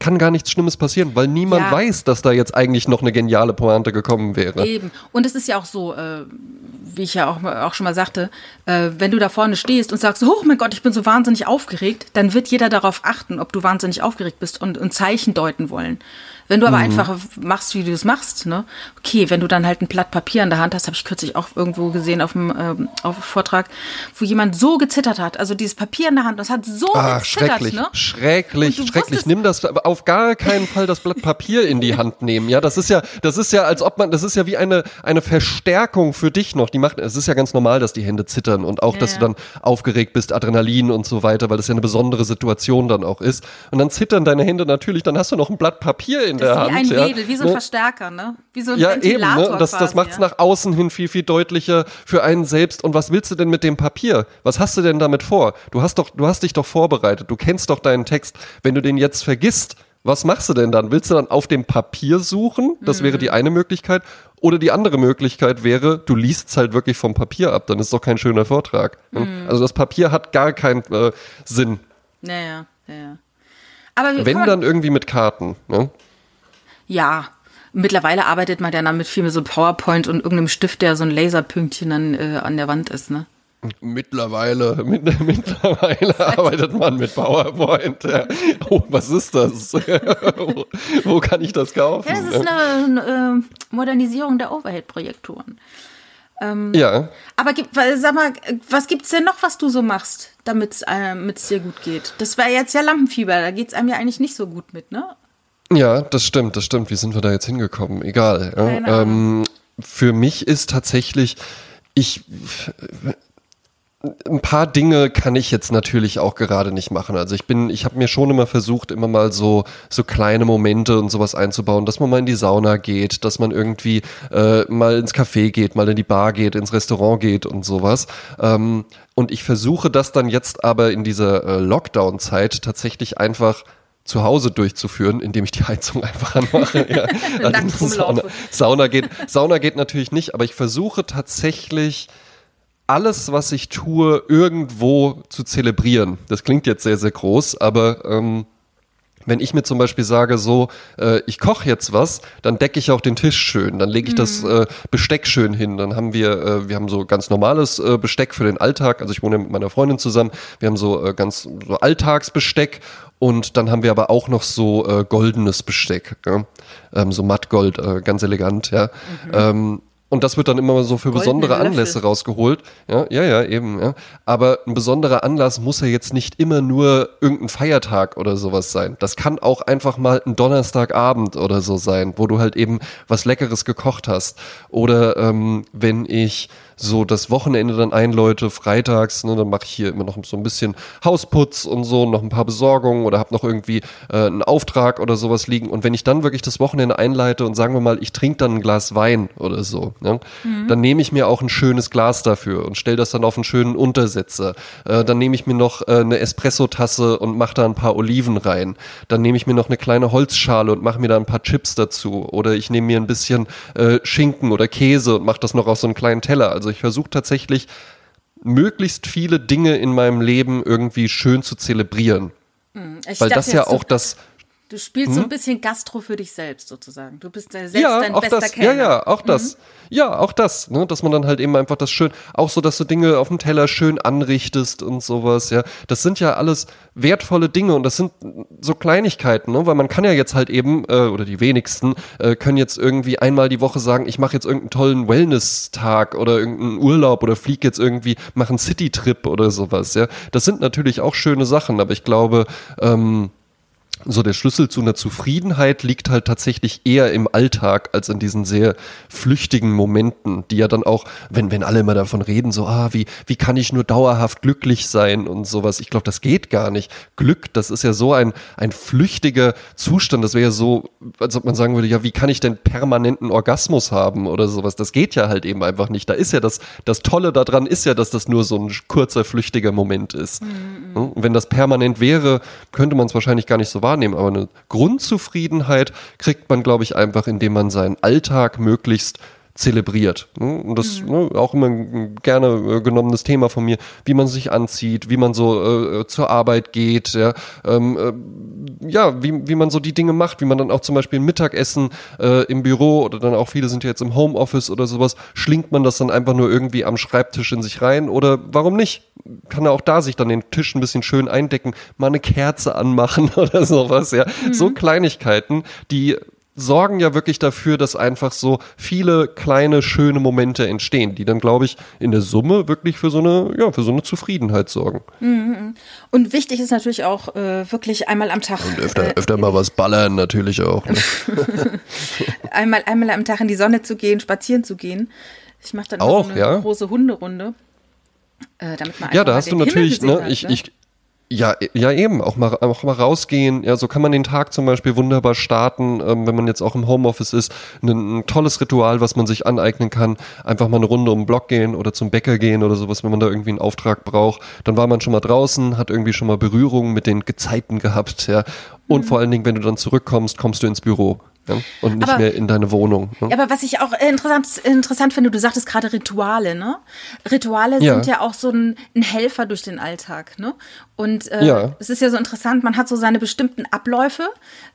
Speaker 2: kann gar nichts Schlimmes passieren, weil niemand ja. weiß, dass da jetzt eigentlich noch eine geniale Pointe gekommen wäre.
Speaker 1: Eben. Und es ist ja auch so, äh, wie ich ja auch, auch schon mal sagte, äh, wenn du da vorne stehst und sagst, oh mein Gott, ich bin so wahnsinnig aufgeregt, dann wird jeder darauf achten, ob du wahnsinnig aufgeregt bist und, und Zeichen deuten wollen. Wenn du aber mhm. einfach machst, wie du es machst, ne? Okay, wenn du dann halt ein Blatt Papier in der Hand hast, habe ich kürzlich auch irgendwo gesehen auf dem ähm, auf dem Vortrag, wo jemand so gezittert hat, also dieses Papier in der Hand, das hat so
Speaker 2: Ach, gezittert, schrecklich, ne? Schrecklich, schrecklich. Nimm das auf gar keinen Fall das Blatt Papier in die Hand nehmen. Ja, das ist ja, das ist ja, als ob man, das ist ja wie eine eine Verstärkung für dich noch. Die macht, es ist ja ganz normal, dass die Hände zittern und auch, ja, dass ja. du dann aufgeregt bist, Adrenalin und so weiter, weil das ja eine besondere Situation dann auch ist. Und dann zittern deine Hände natürlich, dann hast du noch ein Blatt Papier in der Hand.
Speaker 1: Wie ein Wedel, ja, wie so ein ne? Verstärker, ne? Wie so ein
Speaker 2: ja,
Speaker 1: Ventilator.
Speaker 2: Eben, ne? Das, das macht es ja. nach außen hin viel, viel deutlicher für einen selbst. Und was willst du denn mit dem Papier? Was hast du denn damit vor? Du hast doch, du hast dich doch vorbereitet. Du kennst doch deinen Text. Wenn du den jetzt vergisst, was machst du denn dann? Willst du dann auf dem Papier suchen? Das mhm. wäre die eine Möglichkeit. Oder die andere Möglichkeit wäre, du liest es halt wirklich vom Papier ab. Dann ist doch kein schöner Vortrag. Mhm. Also das Papier hat gar keinen äh, Sinn.
Speaker 1: Naja, ja.
Speaker 2: Aber Wenn dann irgendwie mit Karten. Ne?
Speaker 1: Ja, mittlerweile arbeitet man ja dann mit viel mehr so PowerPoint und irgendeinem Stift, der so ein Laserpünktchen dann äh, an der Wand ist, ne?
Speaker 2: Mittlerweile, [laughs] mit, mittlerweile [laughs] arbeitet man mit PowerPoint. Ja. Oh, was ist das? [laughs] wo, wo, kann ich das kaufen?
Speaker 1: Ja, das ist eine, eine äh, Modernisierung der Overhead-Projektoren.
Speaker 2: Ähm, ja.
Speaker 1: Aber sag mal, was gibt's denn noch, was du so machst, damit es äh, dir gut geht? Das war jetzt ja Lampenfieber, da geht's einem ja eigentlich nicht so gut mit, ne?
Speaker 2: Ja, das stimmt, das stimmt. Wie sind wir da jetzt hingekommen? Egal. Ja. Ähm, für mich ist tatsächlich, ich ein paar Dinge kann ich jetzt natürlich auch gerade nicht machen. Also ich bin, ich habe mir schon immer versucht, immer mal so so kleine Momente und sowas einzubauen, dass man mal in die Sauna geht, dass man irgendwie äh, mal ins Café geht, mal in die Bar geht, ins Restaurant geht und sowas. Ähm, und ich versuche das dann jetzt aber in dieser äh, Lockdown-Zeit tatsächlich einfach zu Hause durchzuführen, indem ich die Heizung [laughs] einfach anmache. ja. also [laughs] Sauna, Sauna, geht, Sauna geht natürlich nicht, aber ich versuche tatsächlich alles, was ich tue, irgendwo zu zelebrieren. Das klingt jetzt sehr, sehr groß, aber ähm, wenn ich mir zum Beispiel sage, so, äh, ich koche jetzt was, dann decke ich auch den Tisch schön, dann lege ich mhm. das äh, Besteck schön hin. Dann haben wir, äh, wir haben so ganz normales äh, Besteck für den Alltag. Also ich wohne mit meiner Freundin zusammen. Wir haben so äh, ganz so Alltagsbesteck und dann haben wir aber auch noch so äh, goldenes Besteck, ja? ähm, so mattgold, äh, ganz elegant, ja. Mhm. Ähm, und das wird dann immer so für Goldene besondere Anlässe Löffel. rausgeholt. Ja, ja, ja, eben. Ja. Aber ein besonderer Anlass muss ja jetzt nicht immer nur irgendein Feiertag oder sowas sein. Das kann auch einfach mal ein Donnerstagabend oder so sein, wo du halt eben was Leckeres gekocht hast. Oder ähm, wenn ich so das Wochenende dann einläute, freitags, ne, dann mache ich hier immer noch so ein bisschen Hausputz und so, noch ein paar Besorgungen oder habe noch irgendwie äh, einen Auftrag oder sowas liegen. Und wenn ich dann wirklich das Wochenende einleite und sagen wir mal, ich trinke dann ein Glas Wein oder so, ne, mhm. dann nehme ich mir auch ein schönes Glas dafür und stelle das dann auf einen schönen Untersetzer. Äh, dann nehme ich mir noch äh, eine Espresso-Tasse und mache da ein paar Oliven rein. Dann nehme ich mir noch eine kleine Holzschale und mache mir da ein paar Chips dazu. Oder ich nehme mir ein bisschen äh, Schinken oder Käse und mache das noch auf so einen kleinen Teller. Also ich versuche tatsächlich möglichst viele Dinge in meinem Leben irgendwie schön zu zelebrieren. Hm, ich Weil das ja auch das
Speaker 1: Du spielst hm? so ein hm? bisschen Gastro für dich selbst sozusagen. Du bist selbst ja, dein
Speaker 2: auch
Speaker 1: bester
Speaker 2: das,
Speaker 1: Kellner.
Speaker 2: Ja, ja, auch das. Mhm. Ja, auch das, ne, dass man dann halt eben einfach das schön, auch so, dass du Dinge auf dem Teller schön anrichtest und sowas, ja. Das sind ja alles wertvolle Dinge und das sind so Kleinigkeiten, ne, weil man kann ja jetzt halt eben, äh, oder die wenigsten, äh, können jetzt irgendwie einmal die Woche sagen, ich mache jetzt irgendeinen tollen Wellness-Tag oder irgendeinen Urlaub oder fliege jetzt irgendwie, mache einen City-Trip oder sowas, ja. Das sind natürlich auch schöne Sachen, aber ich glaube, ähm, so der Schlüssel zu einer Zufriedenheit liegt halt tatsächlich eher im Alltag als in diesen sehr flüchtigen Momenten, die ja dann auch, wenn, wenn alle immer davon reden, so, ah, wie, wie kann ich nur dauerhaft glücklich sein und sowas. Ich glaube, das geht gar nicht. Glück, das ist ja so ein, ein flüchtiger Zustand. Das wäre ja so, als ob man sagen würde, ja, wie kann ich denn permanenten Orgasmus haben oder sowas. Das geht ja halt eben einfach nicht. Da ist ja das, das Tolle daran ist ja, dass das nur so ein kurzer, flüchtiger Moment ist. Mhm. Wenn das permanent wäre, könnte man es wahrscheinlich gar nicht so wahr wahrnehmen, aber eine Grundzufriedenheit kriegt man, glaube ich, einfach, indem man seinen Alltag möglichst zelebriert. Ne? Und das mhm. ne, auch immer ein gerne äh, genommenes Thema von mir, wie man sich anzieht, wie man so äh, zur Arbeit geht, ja, ähm, äh, ja wie, wie man so die Dinge macht, wie man dann auch zum Beispiel Mittagessen äh, im Büro oder dann auch viele sind ja jetzt im Homeoffice oder sowas, schlingt man das dann einfach nur irgendwie am Schreibtisch in sich rein oder warum nicht? Kann er auch da sich dann den Tisch ein bisschen schön eindecken, mal eine Kerze anmachen [laughs] oder sowas, ja. Mhm. So Kleinigkeiten, die sorgen ja wirklich dafür, dass einfach so viele kleine, schöne Momente entstehen, die dann, glaube ich, in der Summe wirklich für so eine, ja, für so eine Zufriedenheit sorgen.
Speaker 1: Mhm. Und wichtig ist natürlich auch äh, wirklich einmal am Tag.
Speaker 2: Und öfter, äh, öfter mal was ballern natürlich auch. Ne? [laughs]
Speaker 1: einmal, einmal am Tag in die Sonne zu gehen, spazieren zu gehen. Ich mache dann auch so eine ja? große Hunderunde.
Speaker 2: Äh, damit man ja, da hast du natürlich, ne, hat, ich, ne? ich, ja, ja eben, auch mal, auch mal rausgehen. Ja, so kann man den Tag zum Beispiel wunderbar starten, ähm, wenn man jetzt auch im Homeoffice ist. Ein, ein, tolles Ritual, was man sich aneignen kann. Einfach mal eine Runde um den Block gehen oder zum Bäcker gehen oder sowas, wenn man da irgendwie einen Auftrag braucht. Dann war man schon mal draußen, hat irgendwie schon mal Berührungen mit den Gezeiten gehabt, ja. Und mhm. vor allen Dingen, wenn du dann zurückkommst, kommst du ins Büro. Ja, und nicht aber, mehr in deine Wohnung.
Speaker 1: Ne? Aber was ich auch interessant, interessant finde, du sagtest gerade Rituale, ne? Rituale ja. sind ja auch so ein, ein, Helfer durch den Alltag, ne? Und äh, ja. es ist ja so interessant, man hat so seine bestimmten Abläufe,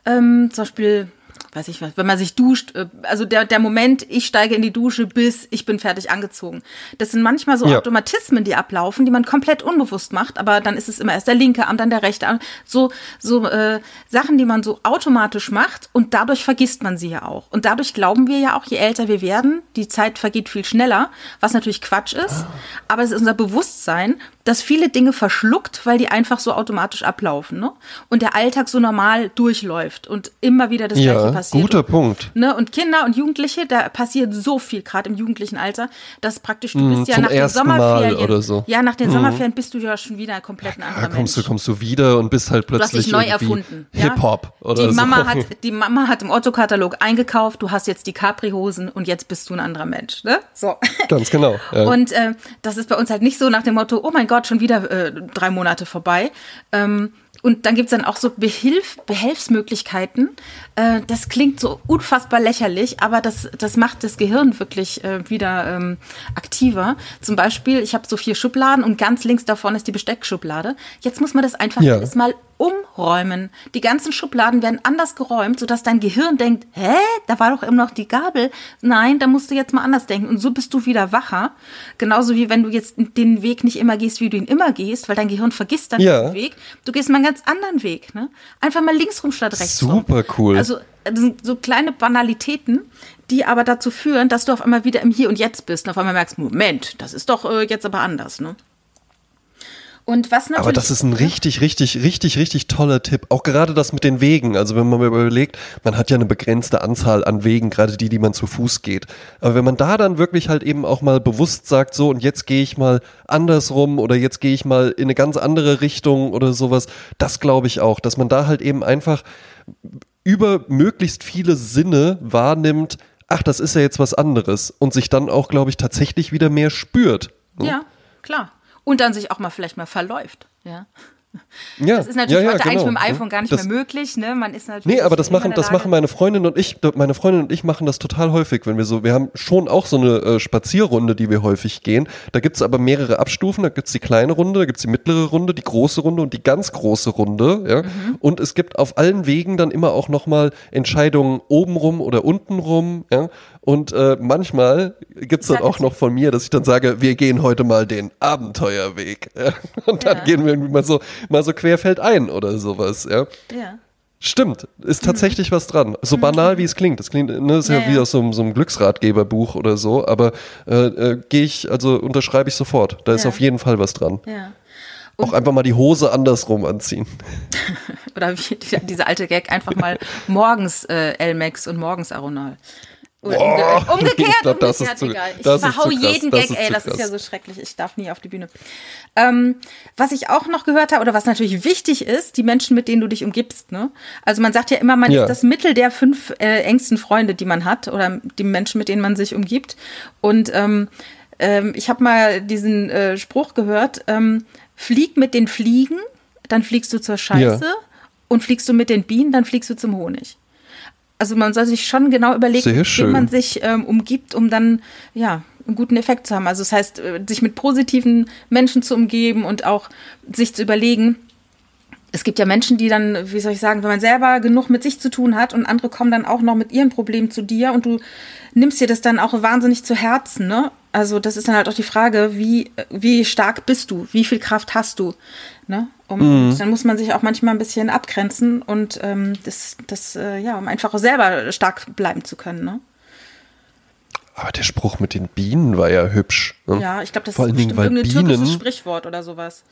Speaker 1: ähm, zum Beispiel weiß ich was, wenn man sich duscht, äh, also der, der Moment, ich steige in die Dusche bis ich bin fertig angezogen. Das sind manchmal so ja. Automatismen, die ablaufen, die man komplett unbewusst macht, aber dann ist es immer erst der linke Arm, dann der rechte Arm. So, so äh, Sachen, die man so automatisch macht und dadurch vergisst man sie ja auch. Und dadurch glauben wir ja auch, je älter wir werden, die Zeit vergeht viel schneller, was natürlich Quatsch ist, aber es ist unser Bewusstsein, dass viele Dinge verschluckt, weil die einfach so automatisch ablaufen, ne? Und der Alltag so normal durchläuft und immer wieder das
Speaker 2: ja, Gleiche passiert. Guter und, Punkt.
Speaker 1: Ne? Und Kinder und Jugendliche, da passiert so viel, gerade im jugendlichen Alter, dass praktisch du bist mm, ja nach den Sommerferien
Speaker 2: oder so.
Speaker 1: Ja, nach den mm. Sommerferien bist du ja schon wieder komplett ein anderer ja,
Speaker 2: kommst
Speaker 1: Mensch.
Speaker 2: Du, kommst du wieder und bist halt plötzlich du hast dich
Speaker 1: neu erfunden.
Speaker 2: Hip-Hop ja? oder
Speaker 1: die Mama so. Hat, [laughs] die Mama hat im Otto-Katalog eingekauft, du hast jetzt die Capri-Hosen und jetzt bist du ein anderer Mensch. Ne? So. [laughs]
Speaker 2: Ganz genau.
Speaker 1: Ja. Und äh, das ist bei uns halt nicht so nach dem Motto, oh mein Gott, schon wieder äh, drei Monate vorbei. Ähm, und dann gibt es dann auch so Behilf Behelfsmöglichkeiten. Äh, das klingt so unfassbar lächerlich, aber das, das macht das Gehirn wirklich äh, wieder ähm, aktiver. Zum Beispiel, ich habe so vier Schubladen und ganz links davon ist die Besteckschublade. Jetzt muss man das einfach ja. jedes Mal umräumen. Die ganzen Schubladen werden anders geräumt, sodass dein Gehirn denkt, hä, da war doch immer noch die Gabel. Nein, da musst du jetzt mal anders denken. Und so bist du wieder wacher. Genauso wie wenn du jetzt den Weg nicht immer gehst, wie du ihn immer gehst, weil dein Gehirn vergisst dann ja. diesen Weg. Du gehst mal einen ganz anderen Weg. Ne? Einfach mal links rum statt rechts
Speaker 2: Super cool.
Speaker 1: Also das sind so kleine Banalitäten, die aber dazu führen, dass du auf einmal wieder im Hier und Jetzt bist und auf einmal merkst, Moment, das ist doch äh, jetzt aber anders. Ne? Und was natürlich.
Speaker 2: Aber das ist ein richtig, richtig, richtig, richtig toller Tipp. Auch gerade das mit den Wegen. Also wenn man mal überlegt, man hat ja eine begrenzte Anzahl an Wegen, gerade die, die man zu Fuß geht. Aber wenn man da dann wirklich halt eben auch mal bewusst sagt, so und jetzt gehe ich mal andersrum oder jetzt gehe ich mal in eine ganz andere Richtung oder sowas, das glaube ich auch, dass man da halt eben einfach über möglichst viele Sinne wahrnimmt, ach, das ist ja jetzt was anderes und sich dann auch, glaube ich, tatsächlich wieder mehr spürt.
Speaker 1: Ja, klar. Und dann sich auch mal vielleicht mal verläuft. Ja.
Speaker 2: Ja,
Speaker 1: das ist natürlich
Speaker 2: ja, ja,
Speaker 1: heute
Speaker 2: genau.
Speaker 1: eigentlich mit dem iPhone gar nicht
Speaker 2: das,
Speaker 1: mehr möglich. Ne? Man ist natürlich
Speaker 2: Nee, aber das machen, das machen meine Freundin und ich, meine Freundin und ich machen das total häufig, wenn wir so, wir haben schon auch so eine äh, Spazierrunde, die wir häufig gehen. Da gibt's aber mehrere Abstufen, da gibt's die kleine Runde, da gibt's die mittlere Runde, die große Runde und die ganz große Runde. Ja?
Speaker 1: Mhm.
Speaker 2: Und es gibt auf allen Wegen dann immer auch nochmal Entscheidungen obenrum oder untenrum. Ja? Und äh, manchmal gibt's dann auch noch von mir, dass ich dann sage, wir gehen heute mal den Abenteuerweg. [laughs] Ja? Und dann
Speaker 1: Ja.
Speaker 2: gehen wir irgendwie mal so, mal so querfeldein oder sowas. Ja?
Speaker 1: Ja.
Speaker 2: Stimmt, ist tatsächlich was dran. So banal wie es klingt. Das klingt, ne, ist ja,
Speaker 1: Mhm. Ja,
Speaker 2: wie aus so, einem- so einem Glücksratgeberbuch oder so, aber äh, äh, gehe ich, also unterschreibe ich sofort. Da ist auf jeden Fall was dran.
Speaker 1: ja.
Speaker 2: Auch einfach mal die Hose andersrum anziehen. [laughs]
Speaker 1: Oder wie die, diese alte Gag, einfach mal morgens äh, Elmex und morgens Aronal. Oder
Speaker 2: Boah,
Speaker 1: umge umgekehrt,
Speaker 2: ich glaub, [laughs] das
Speaker 1: umgekehrt,
Speaker 2: ist zu-
Speaker 1: egal. Ich
Speaker 2: das ist
Speaker 1: verhau
Speaker 2: zu krass,
Speaker 1: jeden Gag,
Speaker 2: ist
Speaker 1: ey, das ist ja so schrecklich. Ich darf nie auf die Bühne. Ähm, was ich auch noch gehört habe, oder was natürlich wichtig ist, die Menschen, mit denen du dich umgibst. Ne? Also man sagt ja immer, man
Speaker 2: Ja.
Speaker 1: ist das Mittel der fünf äh, engsten Freunde, die man hat, oder die Menschen, mit denen man sich umgibt. Und ähm, ähm, ich habe mal diesen äh, Spruch gehört, ähm, flieg mit den Fliegen, dann fliegst du zur Scheiße.
Speaker 2: Ja.
Speaker 1: Und fliegst du mit den Bienen, dann fliegst du zum Honig. Also man soll sich schon genau überlegen, wem man sich ähm, umgibt, um dann ja einen guten Effekt zu haben. Also das heißt, äh, sich mit positiven Menschen zu umgeben und auch sich zu überlegen. Es gibt ja Menschen, die dann, wie soll ich sagen, wenn man selber genug mit sich zu tun hat und andere kommen dann auch noch mit ihren Problemen zu dir und du nimmst dir das dann auch wahnsinnig zu Herzen, ne? Also das ist dann halt auch die Frage, wie, wie stark bist du? Wie viel Kraft hast du? Ne? Um, Dann muss man sich auch manchmal ein bisschen abgrenzen und ähm, das, das äh, ja, um einfach selber stark bleiben zu können. Ne?
Speaker 2: Aber der Spruch mit den Bienen war ja hübsch. Ne?
Speaker 1: Ja, ich glaube, das
Speaker 2: Vor
Speaker 1: ist bestimmt irgendein türkisches
Speaker 2: Bienen,
Speaker 1: Sprichwort oder sowas.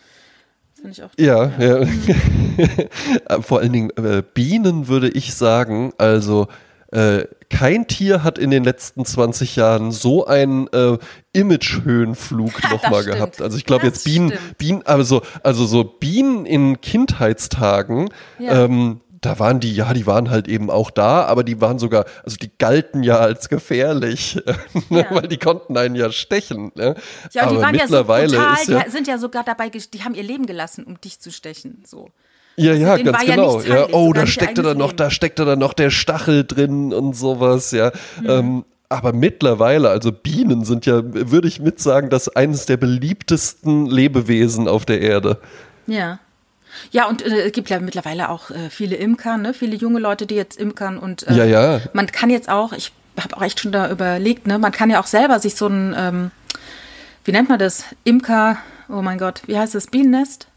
Speaker 1: Das finde ich auch.
Speaker 2: Ja, ja. [laughs] Vor allen Dingen äh, Bienen würde ich sagen, also äh, kein Tier hat in den letzten 20 Jahren so einen äh, Image-Höhenflug [laughs] nochmal gehabt. Also ich glaube jetzt Bienen,
Speaker 1: stimmt.
Speaker 2: Bienen, also, also so Bienen in Kindheitstagen,
Speaker 1: Ja.
Speaker 2: ähm, da waren die, ja, die waren halt eben auch da, aber die waren sogar, also die galten ja als gefährlich, [laughs] ne,
Speaker 1: Ja.
Speaker 2: weil die konnten einen ja stechen. Ne?
Speaker 1: Ja, und die
Speaker 2: aber
Speaker 1: waren ja so
Speaker 2: mittlerweile
Speaker 1: brutal,
Speaker 2: ja,
Speaker 1: die sind ja sogar dabei, die haben ihr Leben gelassen, um dich zu stechen. So.
Speaker 2: Ja, ja,
Speaker 1: denen
Speaker 2: ganz
Speaker 1: ja
Speaker 2: genau. Ja,
Speaker 1: heilig,
Speaker 2: oh, da steckte dann
Speaker 1: eigenes
Speaker 2: noch, da steckte dann noch der Stachel drin und sowas, ja.
Speaker 1: Mhm.
Speaker 2: Ähm, aber mittlerweile, also Bienen sind ja, würde ich mit sagen, das eines der beliebtesten Lebewesen auf der Erde.
Speaker 1: Ja. Ja, und äh, es gibt ja mittlerweile auch äh, viele Imker, ne? viele junge Leute, die jetzt imkern. Und äh,
Speaker 2: Ja, ja.
Speaker 1: man kann jetzt auch, ich habe auch echt schon da überlegt, ne? man kann ja auch selber sich so ein, ähm, wie nennt man das? Imker, oh mein Gott, wie heißt das? Bienennest?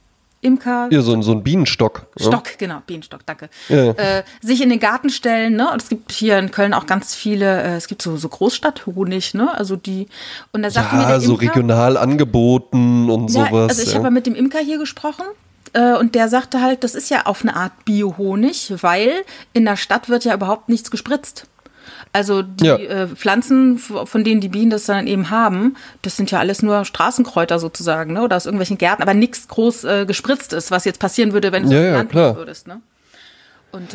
Speaker 1: Imker?
Speaker 2: Ja, so, ein- so ein Bienenstock. ne?
Speaker 1: Stock, genau, Bienenstock, danke.
Speaker 2: Ja.
Speaker 1: Äh, sich in den Garten stellen, ne? Und es gibt hier in Köln auch ganz viele, äh, es gibt so, so Großstadthonig, ne? Also die, und da sagt mir
Speaker 2: Ja,
Speaker 1: der
Speaker 2: so
Speaker 1: Imker,
Speaker 2: regional angeboten und
Speaker 1: ja,
Speaker 2: sowas.
Speaker 1: also ich
Speaker 2: ja.
Speaker 1: habe mit dem Imker hier gesprochen äh, und der sagte halt, das ist ja auf eine Art Biohonig, weil in der Stadt wird ja überhaupt nichts gespritzt. Also die
Speaker 2: Ja.
Speaker 1: äh, Pflanzen, von denen die Bienen das dann eben haben, das sind ja alles nur Straßenkräuter sozusagen, ne? Oder aus irgendwelchen Gärten, aber nichts groß äh, gespritzt ist, was jetzt passieren würde, wenn du
Speaker 2: Ja, ja, klar.
Speaker 1: würdest, ne?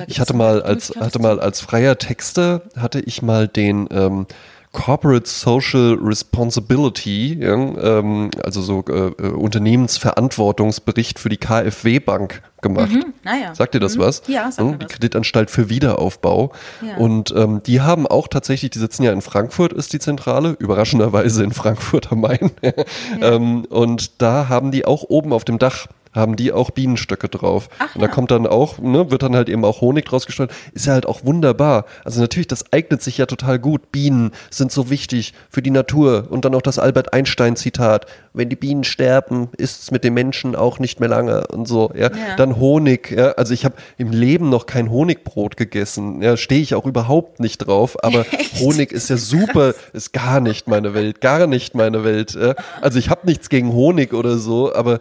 Speaker 2: Ich hatte mal als hatte mal als freier Texter hatte ich mal den ähm, Corporate Social Responsibility, ja, ähm, also so äh, äh, Unternehmensverantwortungsbericht für die KfW Bank gemacht.
Speaker 1: naja.
Speaker 2: Sagt dir das was?
Speaker 1: Mhm. Ja, sagt
Speaker 2: Hm,
Speaker 1: mir
Speaker 2: Die
Speaker 1: was.
Speaker 2: Kreditanstalt für Wiederaufbau.
Speaker 1: Ja.
Speaker 2: Und ähm, die haben auch tatsächlich, die sitzen ja in Frankfurt, ist die Zentrale, überraschenderweise in Frankfurt am Main. [laughs] ähm, und da haben die auch oben auf dem Dach haben die auch Bienenstöcke drauf.
Speaker 1: Ach
Speaker 2: und da
Speaker 1: ja.
Speaker 2: kommt dann auch, ne, wird dann halt eben auch Honig draus gestreut. Ist ja halt auch wunderbar. Also natürlich, das eignet sich ja total gut. Bienen sind so wichtig für die Natur. Und dann auch das Albert Einstein Zitat. Wenn die Bienen sterben, ist es mit den Menschen auch nicht mehr lange und so. Ja.
Speaker 1: Ja.
Speaker 2: Dann Honig. Ja. Also ich habe im Leben noch kein Honigbrot gegessen. Ja, stehe ich auch überhaupt nicht drauf. Aber [laughs] Honig ist ja super, ist gar nicht meine Welt, gar nicht meine Welt. Ja. Also ich habe nichts gegen Honig oder so, aber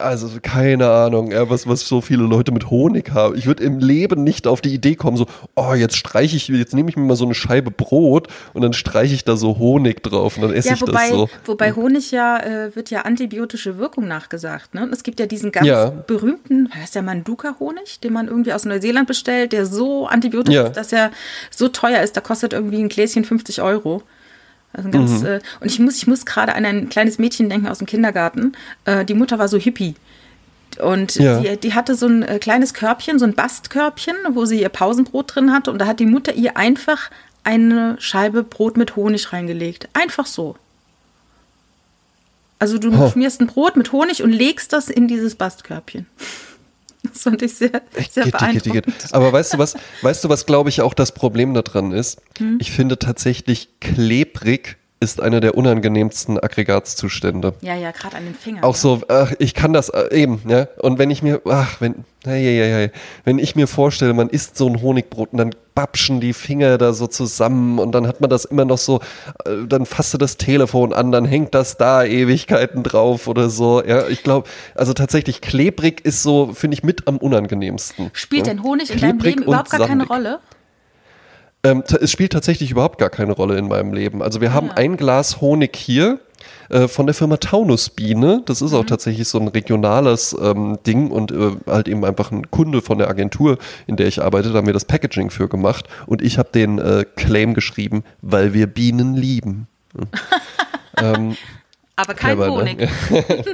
Speaker 2: Also keine Ahnung, was, was so viele Leute mit Honig haben. Ich würde im Leben nicht auf die Idee kommen, so, oh, jetzt streiche ich, jetzt nehme ich mir mal so eine Scheibe Brot und dann streiche ich da so Honig drauf und dann esse
Speaker 1: Ja,
Speaker 2: ich
Speaker 1: wobei,
Speaker 2: das so.
Speaker 1: wobei Honig ja, äh, wird ja antibiotische Wirkung nachgesagt. Ne? Es gibt ja diesen ganz
Speaker 2: Ja.
Speaker 1: berühmten, heißt der Manduka-Honig, den man irgendwie aus Neuseeland bestellt, der so antibiotisch
Speaker 2: Ja.
Speaker 1: ist, dass er so teuer ist. Da kostet irgendwie ein Gläschen 50 Euro. Also ganz,
Speaker 2: Mhm.
Speaker 1: äh, und ich muss, ich muss gerade an ein kleines Mädchen denken aus dem Kindergarten. Äh, die Mutter war so hippie. Und
Speaker 2: Ja.
Speaker 1: die, die hatte so ein äh, kleines Körbchen, so ein Bastkörbchen, wo sie ihr Pausenbrot drin hatte. Und da hat die Mutter ihr einfach eine Scheibe Brot mit Honig reingelegt. Einfach so. Also du
Speaker 2: Huh.
Speaker 1: schmierst ein Brot mit Honig und legst das in dieses Bastkörbchen. Das fand ich sehr, sehr
Speaker 2: Geht, geht, geht, geht.
Speaker 1: beeindruckend.
Speaker 2: Aber weißt du was, weißt du, was glaube ich auch das Problem daran ist?
Speaker 1: Hm?
Speaker 2: Ich finde tatsächlich klebrig ist einer der unangenehmsten Aggregatzustände.
Speaker 1: Ja, ja, gerade an den Fingern.
Speaker 2: Auch
Speaker 1: ja.
Speaker 2: so, ach, ich kann das äh, eben, ja. Und wenn ich mir, ach, wenn, hey, hey, hey, wenn ich mir vorstelle, man isst so ein Honigbrot und dann babschen die Finger da so zusammen und dann hat man das immer noch so, äh, dann fasst du das Telefon an, dann hängt das da Ewigkeiten drauf oder so. Ja, ich glaube, also tatsächlich klebrig ist so, finde ich, mit am unangenehmsten.
Speaker 1: Spielt
Speaker 2: ja.
Speaker 1: denn Honig in deinem
Speaker 2: Klebrig
Speaker 1: Leben überhaupt gar keine
Speaker 2: sandig.
Speaker 1: Rolle?
Speaker 2: Ähm, es spielt tatsächlich überhaupt gar keine Rolle in meinem Leben. Also wir haben ein Glas Honig hier äh, von der Firma Taunusbiene. Das ist auch tatsächlich so ein regionales ähm, Ding und äh, halt eben einfach ein Kunde von der Agentur, in der ich arbeite, da haben wir das Packaging für gemacht und ich habe den äh, Claim geschrieben, weil wir Bienen lieben. [laughs]
Speaker 1: Aber kein
Speaker 2: Clever, ne?
Speaker 1: Honig. [laughs]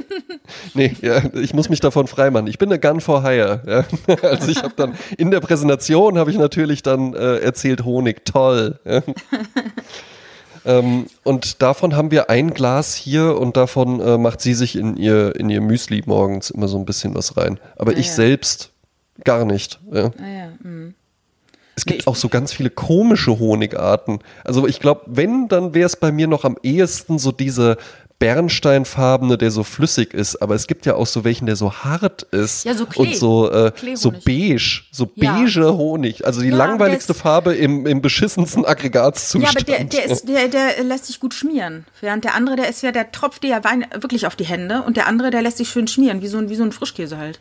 Speaker 2: Nee, ja, ich muss mich davon freimachen. Ich bin eine Gun for Hire. Ja. [laughs] Also ich habe dann in der Präsentation habe ich natürlich dann äh, erzählt Honig, toll. Ja. [laughs] ähm, und davon haben wir ein Glas hier und davon äh, macht sie sich in ihr in ihr Müsli morgens immer so ein bisschen was rein. Aber
Speaker 1: Ah,
Speaker 2: ich selbst gar nicht. Ja.
Speaker 1: Ah, ja, mm.
Speaker 2: Es gibt auch so ganz viele komische Honigarten. Also ich glaube, wenn, dann wäre es bei mir noch am ehesten so diese bernsteinfarbene, der so flüssig ist. Aber es gibt ja auch so welchen, der so hart ist.
Speaker 1: Ja, so Klee.
Speaker 2: Und so, äh, so beige, so
Speaker 1: Ja.
Speaker 2: beige Honig. Also die
Speaker 1: Ja,
Speaker 2: langweiligste
Speaker 1: ist-
Speaker 2: Farbe im, im beschissensten
Speaker 1: Ja,
Speaker 2: Aggregatzustand.
Speaker 1: aber der, der, ist, der, der lässt sich gut schmieren. Während der andere, der ist ja, der tropft dir ja Wein wirklich auf die Hände. Und der andere, der lässt sich schön schmieren, wie so ein, wie so ein Frischkäse halt.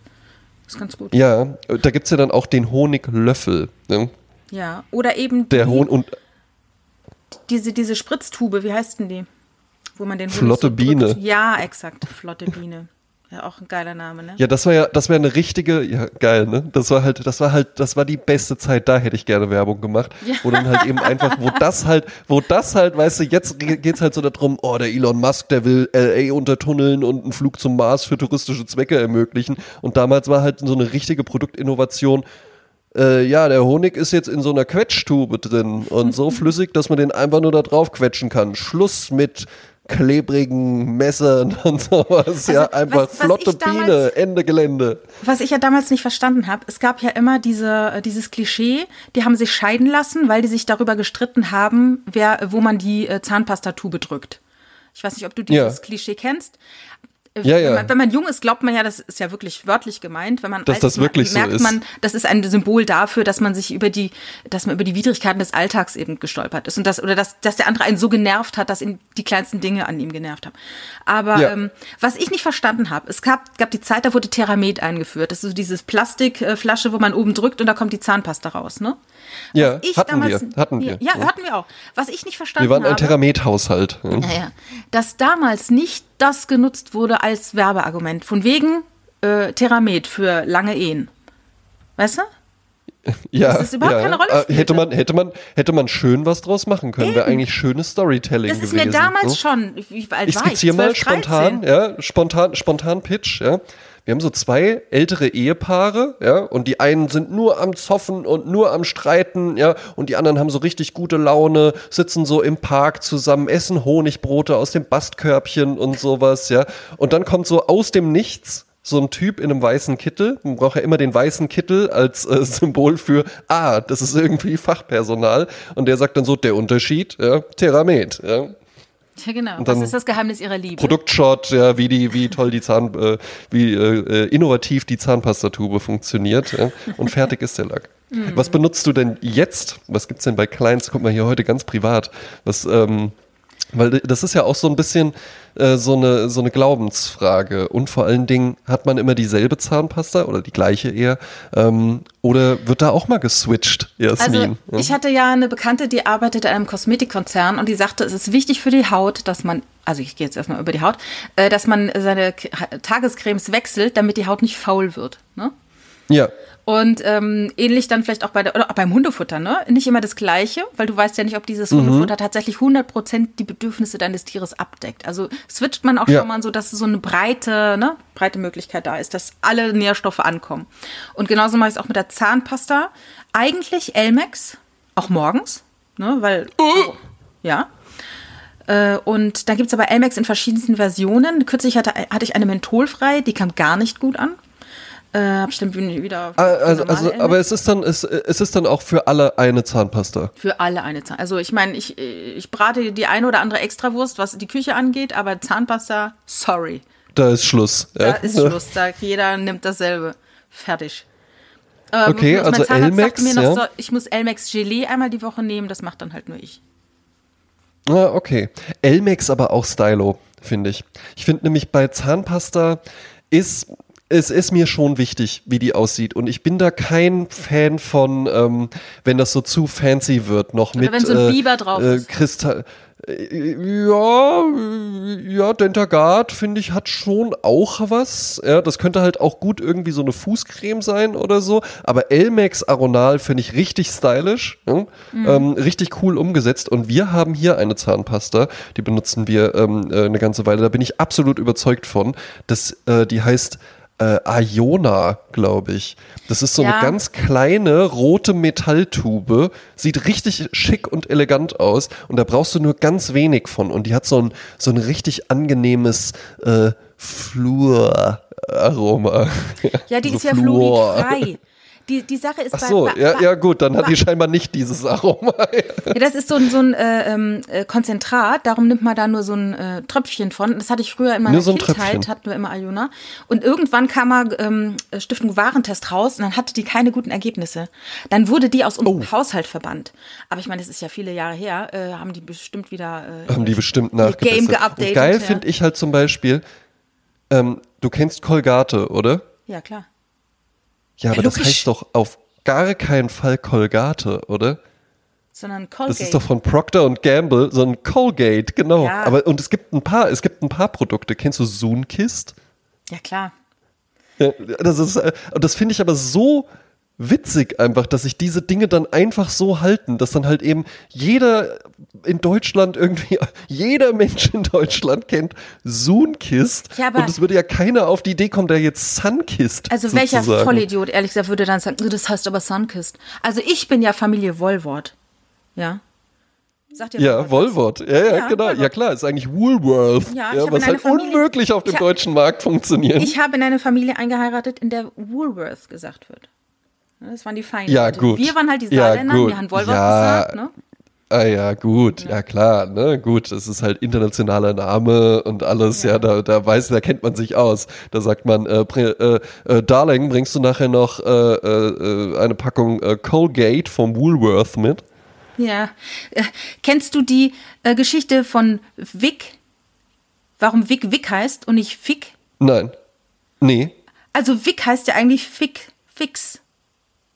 Speaker 1: Ist ganz gut.
Speaker 2: ja, da gibt es ja dann auch den Honiglöffel. Ne?
Speaker 1: Ja. Oder eben
Speaker 2: Der Honig und
Speaker 1: diese, diese Spritztube, wie heißt denn die? Wo man den
Speaker 2: Flotte
Speaker 1: so
Speaker 2: Biene.
Speaker 1: Ja, exakt. Flotte Biene. Ja, auch ein geiler Name, ne?
Speaker 2: Ja, das war ja, das wäre eine richtige, ja geil, ne? Das war halt, das war halt, das war die beste Zeit. Da hätte ich gerne Werbung gemacht,
Speaker 1: Ja.
Speaker 2: wo dann halt eben einfach, wo [laughs] das halt, wo das halt, weißt du, jetzt ge- geht's halt so darum, oh der Elon Musk, der will LA untertunneln und einen Flug zum Mars für touristische Zwecke ermöglichen. Und damals war halt so eine richtige Produktinnovation. Äh, ja, der Honig ist jetzt in so einer Quetschtube drin und so [laughs] flüssig, dass man den einfach nur da drauf quetschen kann. Schluss mit klebrigen Messern [laughs] und sowas. ja,
Speaker 1: Also,
Speaker 2: einfach
Speaker 1: was- was
Speaker 2: flotte
Speaker 1: damals-
Speaker 2: Biene, Ende Gelände.
Speaker 1: Was ich ja damals nicht verstanden habe, es gab ja immer diese, äh, dieses Klischee, die haben sich scheiden lassen, weil die sich darüber gestritten haben, wer, wo man die äh, Zahnpastatube drückt. Ich weiß nicht, ob du dieses
Speaker 2: Ja.
Speaker 1: Klischee kennst.
Speaker 2: Ja, ja.
Speaker 1: Wenn, man, wenn man jung ist, glaubt man ja, das ist ja wirklich wörtlich gemeint. Wenn man
Speaker 2: Dass
Speaker 1: alt
Speaker 2: das
Speaker 1: ist,
Speaker 2: wirklich so
Speaker 1: merkt
Speaker 2: ist.
Speaker 1: man, das ist ein Symbol dafür, dass man sich über die, dass man über die Widrigkeiten des Alltags eben gestolpert ist und das oder dass, dass der andere einen so genervt hat, dass ihn die kleinsten Dinge an ihm genervt haben. Aber
Speaker 2: Ja.
Speaker 1: ähm, was ich nicht verstanden habe, es gab, gab die Zeit, da wurde Theramet eingeführt. Das ist so dieses Plastikflasche, wo man oben drückt und da kommt die Zahnpasta raus, ne?
Speaker 2: Ja,
Speaker 1: ich
Speaker 2: hatten
Speaker 1: damals,
Speaker 2: wir, hatten wir.
Speaker 1: Ja, hatten wir auch. Was ich nicht verstanden
Speaker 2: Wir waren ein
Speaker 1: habe,
Speaker 2: Theramet-Haushalt.
Speaker 1: naja, dass damals nicht das genutzt wurde als Werbeargument. Von wegen äh, Theramet für lange Ehen. Weißt du? [laughs]
Speaker 2: Ja,
Speaker 1: das überhaupt
Speaker 2: ja.
Speaker 1: keine Rolle
Speaker 2: Äh,
Speaker 1: spielte.
Speaker 2: hätte man, hätte man, hätte man schön was draus machen können. Wäre eigentlich schönes Storytelling
Speaker 1: Das ist
Speaker 2: gewesen.
Speaker 1: mir damals
Speaker 2: ne?
Speaker 1: schon. Wie alt
Speaker 2: Ich
Speaker 1: war ich?
Speaker 2: skizziere mal
Speaker 1: 12,
Speaker 2: spontan,
Speaker 1: 13.
Speaker 2: ja, spontan, spontan Pitch, ja. Wir haben so zwei ältere Ehepaare, ja, und die einen sind nur am Zoffen und nur am Streiten, ja, und die anderen haben so richtig gute Laune, sitzen so im Park zusammen, essen Honigbrote aus dem Bastkörbchen und sowas, ja. Und dann kommt so aus dem Nichts so ein Typ in einem weißen Kittel. Man braucht ja immer den weißen Kittel als äh, [laughs] Symbol für, ah, das ist irgendwie Fachpersonal. Und der sagt dann so, der Unterschied, ja, Theramet, ja.
Speaker 1: Ja, genau. das ist das Geheimnis ihrer Liebe.
Speaker 2: Produktshot, ja, wie die, wie toll die Zahn, äh, wie äh, äh, innovativ die Zahnpastatube funktioniert. Ja, und fertig ist der Lack. Was benutzt du denn jetzt? Was gibt's denn bei Kleins? Guck mal hier heute ganz privat. Was, ähm, Weil das ist ja auch so ein bisschen äh, so, eine, so eine Glaubensfrage. Und vor allen Dingen, hat man immer dieselbe Zahnpasta oder die gleiche eher? Ähm, oder wird da auch mal geswitcht, Jasmin?
Speaker 1: Also, ich hatte ja eine Bekannte, die arbeitet in einem Kosmetikkonzern und die sagte, es ist wichtig für die Haut, dass man, also ich gehe jetzt erstmal über die Haut, äh, dass man seine Tagescremes wechselt, damit die Haut nicht faul wird. Ne?
Speaker 2: Ja.
Speaker 1: Und ähm, ähnlich dann vielleicht auch bei der, oder auch beim Hundefutter, ne? Nicht immer das Gleiche, weil du weißt ja nicht, ob dieses mhm. Hundefutter tatsächlich 100 Prozent die Bedürfnisse deines Tieres abdeckt. Also switcht man auch ja. schon mal so, dass so eine breite, ne, breite Möglichkeit da ist, dass alle Nährstoffe ankommen. Und genauso mache ich es auch mit der Zahnpasta. Eigentlich Elmex, auch morgens, ne, weil, oh, ja. Äh, und da gibt es aber Elmex in verschiedensten Versionen. Kürzlich hatte, hatte ich eine mentholfrei, die kam gar nicht gut an. Äh, hab ich dann wieder.
Speaker 2: Ah, also, also aber es ist dann, es, es ist dann auch für alle eine Zahnpasta.
Speaker 1: Für alle eine Zahnpasta. Also ich meine, ich, ich brate die eine oder andere Extrawurst, was die Küche angeht, aber Zahnpasta, sorry.
Speaker 2: Da ist Schluss.
Speaker 1: Da ja. ist Schluss. Da [laughs] jeder nimmt dasselbe. Fertig.
Speaker 2: Ähm, okay, also Elmex. Ja.
Speaker 1: So, ich muss Elmex Gelee einmal die Woche nehmen, das macht dann halt nur ich.
Speaker 2: Ah, okay. Elmex aber auch Stylo, finde ich. Ich finde nämlich bei Zahnpasta ist es ist mir schon wichtig, wie die aussieht. Und ich bin da kein Fan von, ähm, wenn das so zu fancy wird, noch Oder mit
Speaker 1: wenn so ein äh, Biber drauf äh, ist.
Speaker 2: Kristall. Äh, ja, ja, Dentagard finde ich hat schon auch was. Ja, das könnte halt auch gut irgendwie so eine Fußcreme sein oder so. Aber Elmex Aronal finde ich richtig stylisch, ja? mhm. ähm, richtig cool umgesetzt. Und wir haben hier eine Zahnpasta, die benutzen wir ähm, äh, eine ganze Weile. Da bin ich absolut überzeugt von. Das, äh, die heißt äh, Iona, glaube ich. Das ist so ja. eine ganz kleine rote Metalltube, sieht richtig schick und elegant aus und da brauchst du nur ganz wenig von und die hat so ein, so ein richtig angenehmes äh, Flur-Aroma.
Speaker 1: Ja, die [laughs] so ist ja fluoridfrei. Die, die Sache ist
Speaker 2: Ach so, bei, ja, ja gut, dann hat die scheinbar nicht dieses Aroma. [laughs]
Speaker 1: ja, das ist so ein, so ein äh, ähm, äh, Konzentrat, darum nimmt man da nur so ein äh, Tröpfchen von. Das hatte ich früher in meiner so Kindheit, Tröpfchen. hatten wir immer Ayuna. Und irgendwann kam mal ähm, Stiftung Warentest raus und dann hatte die keine guten Ergebnisse. Dann wurde die aus unserem oh. Haushalt verbannt. Aber ich meine, das ist ja viele Jahre her, äh, haben die bestimmt wieder
Speaker 2: äh, haben die bestimmt nachgebessert. Game geupdatet. Und geil ja. finde ich halt zum Beispiel, ähm, du kennst Colgate, oder?
Speaker 1: Ja, klar.
Speaker 2: Ja, aber ja, das heißt doch auf gar keinen Fall Colgate, oder?
Speaker 1: Sondern Colgate.
Speaker 2: Das ist doch von Procter und Gamble, so ein Colgate, genau. Ja. Aber und es gibt ein paar, es gibt ein paar Produkte. Kennst du Zoonkist?
Speaker 1: Ja, klar.
Speaker 2: Ja, das ist, äh, das finde ich aber so witzig einfach, dass sich diese Dinge dann einfach so halten, dass dann halt eben jeder in Deutschland irgendwie, [laughs] jeder Mensch in Deutschland kennt Sunkist ja, und es würde ja keiner auf die Idee kommen, der jetzt Sunkist
Speaker 1: Also sozusagen. welcher Vollidiot, ehrlich gesagt, würde dann sagen, das heißt aber Sunkist. Also ich bin ja Familie Wollwort, ja.
Speaker 2: Sagt ihr ja, Woolworth. Ja, ja, ja, genau. Woolworth. Ja, klar, ist eigentlich Woolworth. Ja, ja was halt Familie, unmöglich auf dem deutschen Markt funktioniert.
Speaker 1: Ich habe in eine Familie eingeheiratet, in der Woolworth gesagt wird. Das waren die Feinde.
Speaker 2: Ja, gut.
Speaker 1: Wir waren halt die Saarländer, ja, wir haben Wolver ja. gesagt, ne?
Speaker 2: Ah ja, gut, ja. ja. klar, ne, gut, das ist halt internationaler Name und alles, ja, ja da, da weiß, da kennt man sich aus. Da sagt man, äh, äh, äh, Darling, bringst du nachher noch äh, äh, eine Packung äh, Colgate vom Woolworth mit?
Speaker 1: Ja, kennst du die Geschichte von Vic? Warum Vic Vic heißt und nicht Fick?
Speaker 2: Nein, nee.
Speaker 1: Also Vic heißt ja eigentlich Fick, Fix.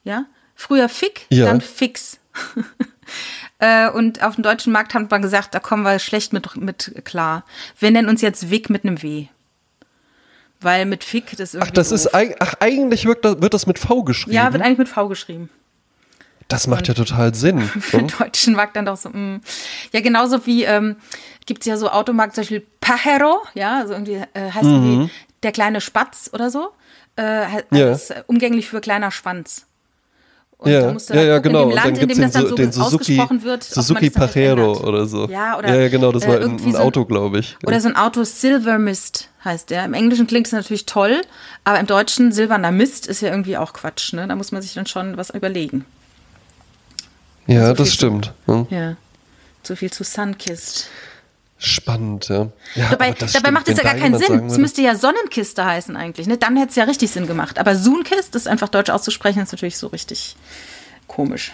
Speaker 1: Ja? Früher Fick, ja. dann Fix. [laughs] äh, und auf dem deutschen Markt hat man gesagt, da kommen wir schlecht mit, mit klar. Wir nennen uns jetzt Wick mit einem W. Weil mit Fick das
Speaker 2: irgendwie. Ach, das doof. ist ach, eigentlich wird das, wird das mit V geschrieben.
Speaker 1: Ja, wird eigentlich mit V geschrieben.
Speaker 2: Das macht und ja total Sinn. [laughs]
Speaker 1: Für den deutschen Markt dann doch so. Mh. Mm. Ja, genauso wie ähm, gibt es ja so Automarkt, zum Beispiel Pajero, ja, also irgendwie äh, heißt mhm. die der kleine Spatz oder so. Äh, ja. ist umgänglich für kleiner Schwanz.
Speaker 2: Und ja, ja, ja, halt genau. Land, und dann gibt es den, so, den Suzuki, wird, Suzuki Pajero oder so.
Speaker 1: Ja, oder,
Speaker 2: ja, genau, das äh, war ein, ein Auto, so glaube ich.
Speaker 1: Oder so ein Auto Silver Mist heißt der. Im Englischen klingt es natürlich toll, aber im Deutschen silberner Mist ist ja irgendwie auch Quatsch. Ne? Da muss man sich dann schon was überlegen.
Speaker 2: Ja, so das stimmt.
Speaker 1: Zu, ja. ja, so viel zu Sunkist.
Speaker 2: Spannend, ja. ja
Speaker 1: dabei dabei macht es ja gar keinen Sinn. Es müsste ja Sonnenkiste heißen eigentlich. Ne? Dann hätte es ja richtig Sinn gemacht. Aber Sunkist, das einfach deutsch auszusprechen, ist natürlich so richtig komisch.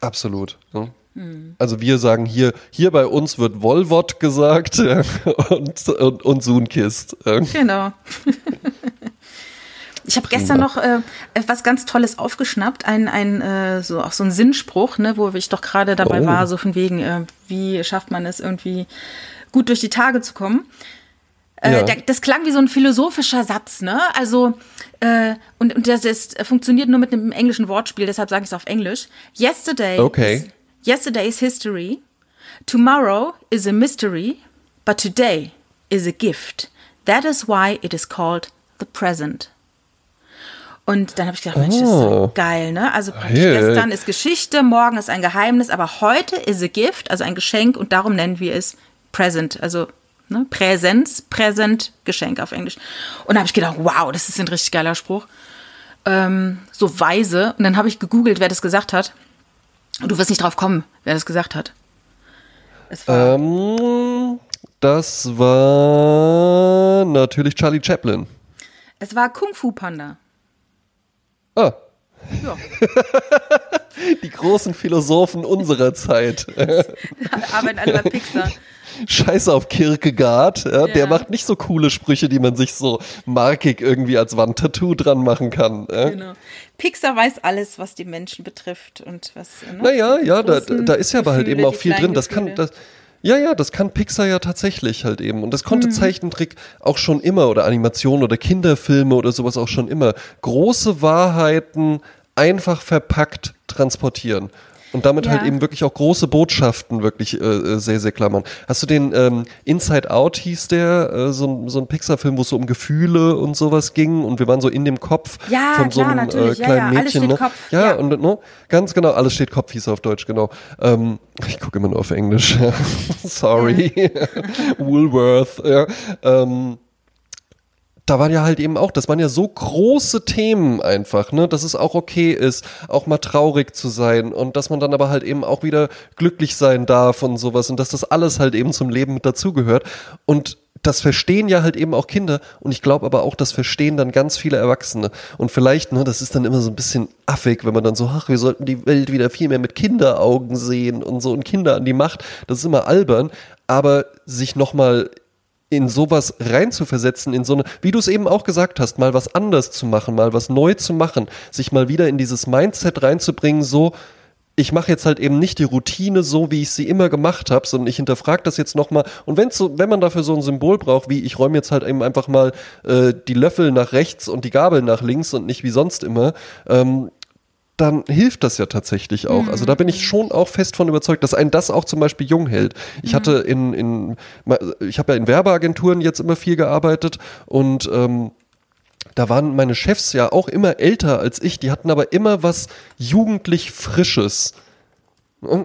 Speaker 2: Absolut. Ja. Also wir sagen hier, hier bei uns wird Volvot gesagt [laughs] ja, und, und, und Sunkist. Ja.
Speaker 1: Genau. [laughs] Ich habe gestern noch äh, etwas ganz Tolles aufgeschnappt, ein, ein äh, so auch so ein Sinnspruch, ne, wo ich doch gerade dabei
Speaker 2: Oh.
Speaker 1: war, so von wegen, äh, wie schafft man es irgendwie gut durch die Tage zu kommen. Äh,
Speaker 2: Ja.
Speaker 1: der, das klang wie so ein philosophischer Satz, ne? Also äh, und, und das ist, funktioniert nur mit einem englischen Wortspiel, deshalb sage ich es auf Englisch. Yesterday,
Speaker 2: Okay.
Speaker 1: is, yesterday is history. Tomorrow is a mystery, but today is a gift. That is why it is called the present. Und dann habe ich gedacht, Mensch, das ist
Speaker 2: Oh.
Speaker 1: so geil, ne? Also praktisch
Speaker 2: Hey.
Speaker 1: gestern ist Geschichte, morgen ist ein Geheimnis, aber heute is a gift, also ein Geschenk und darum nennen wir es present, also ne? Präsenz, Präsent, Geschenk auf Englisch. Und da habe ich gedacht, wow, das ist ein richtig geiler Spruch. Ähm, so weise. Und dann habe ich gegoogelt, wer das gesagt hat. Und du wirst nicht drauf kommen, wer das gesagt hat. Es war,
Speaker 2: Ähm, das war natürlich Charlie Chaplin.
Speaker 1: es war Kung Fu Panda.
Speaker 2: Ah,
Speaker 1: Ja. [laughs]
Speaker 2: die großen Philosophen unserer Zeit. [laughs]
Speaker 1: Arbeiten alle bei Pixar.
Speaker 2: Scheiß auf Kierkegaard. Ja, Der
Speaker 1: Ja.
Speaker 2: macht nicht so coole Sprüche, die man sich so markig irgendwie als Wandtattoo dran machen kann. Ja.
Speaker 1: Genau. Pixar weiß alles, was die Menschen betrifft und was. Ne?
Speaker 2: Naja, ja, da, da ist ja aber halt eben auch viel drin. Das kann, das, ja, ja, das kann Pixar ja tatsächlich halt eben. Und das konnte
Speaker 1: Mhm.
Speaker 2: Zeichentrick auch schon immer oder Animation oder Kinderfilme oder sowas auch schon immer. Große Wahrheiten einfach verpackt transportieren. Und damit
Speaker 1: Ja.
Speaker 2: halt eben wirklich auch große Botschaften wirklich äh, äh, sehr, sehr klar machen. Hast du den ähm, Inside Out hieß der, äh, so, ein- so ein Pixar-Film, wo es so um Gefühle und sowas ging und wir waren so in dem Kopf
Speaker 1: Ja,
Speaker 2: von so
Speaker 1: klar,
Speaker 2: einem äh, kleinen
Speaker 1: ja,
Speaker 2: Mädchen. ne?
Speaker 1: Kopf.
Speaker 2: Ja,
Speaker 1: Ja.
Speaker 2: und ne, ganz genau, alles steht Kopf, hieß er auf Deutsch, genau. Ähm, ich gucke immer nur auf Englisch. [laughs] Sorry. [laughs] Woolworth, ja. Ähm, da waren ja halt eben auch, das waren ja so große Themen einfach, ne, dass es auch okay ist, auch mal traurig zu sein und dass man dann aber halt eben auch wieder glücklich sein darf und sowas und dass das alles halt eben zum Leben mit dazugehört. Und das verstehen ja halt eben auch Kinder und ich glaube aber auch, das verstehen dann ganz viele Erwachsene. Und vielleicht, ne, das ist dann immer so ein bisschen affig, wenn man dann so, ach, wir sollten die Welt wieder viel mehr mit Kinderaugen sehen und so und Kinder an die Macht, das ist immer albern, aber sich nochmal in sowas reinzuversetzen, in so eine, wie du es eben auch gesagt hast, mal was anders zu machen, mal was neu zu machen, sich mal wieder in dieses Mindset reinzubringen, so, ich mache jetzt halt eben nicht die Routine so, wie ich sie immer gemacht habe, sondern ich hinterfrage das jetzt nochmal. Und wenn's so, wenn man dafür so ein Symbol braucht, wie ich räume jetzt halt eben einfach mal äh, die Löffel nach rechts und die Gabel nach links und nicht wie sonst immer, ähm, dann hilft das ja tatsächlich auch. Also da bin ich schon auch fest von überzeugt, dass einen das auch zum Beispiel jung hält. Ich hatte in, in ich habe ja in Werbeagenturen jetzt immer viel gearbeitet und ähm, da waren meine Chefs ja auch immer älter als ich, die hatten aber immer was jugendlich Frisches.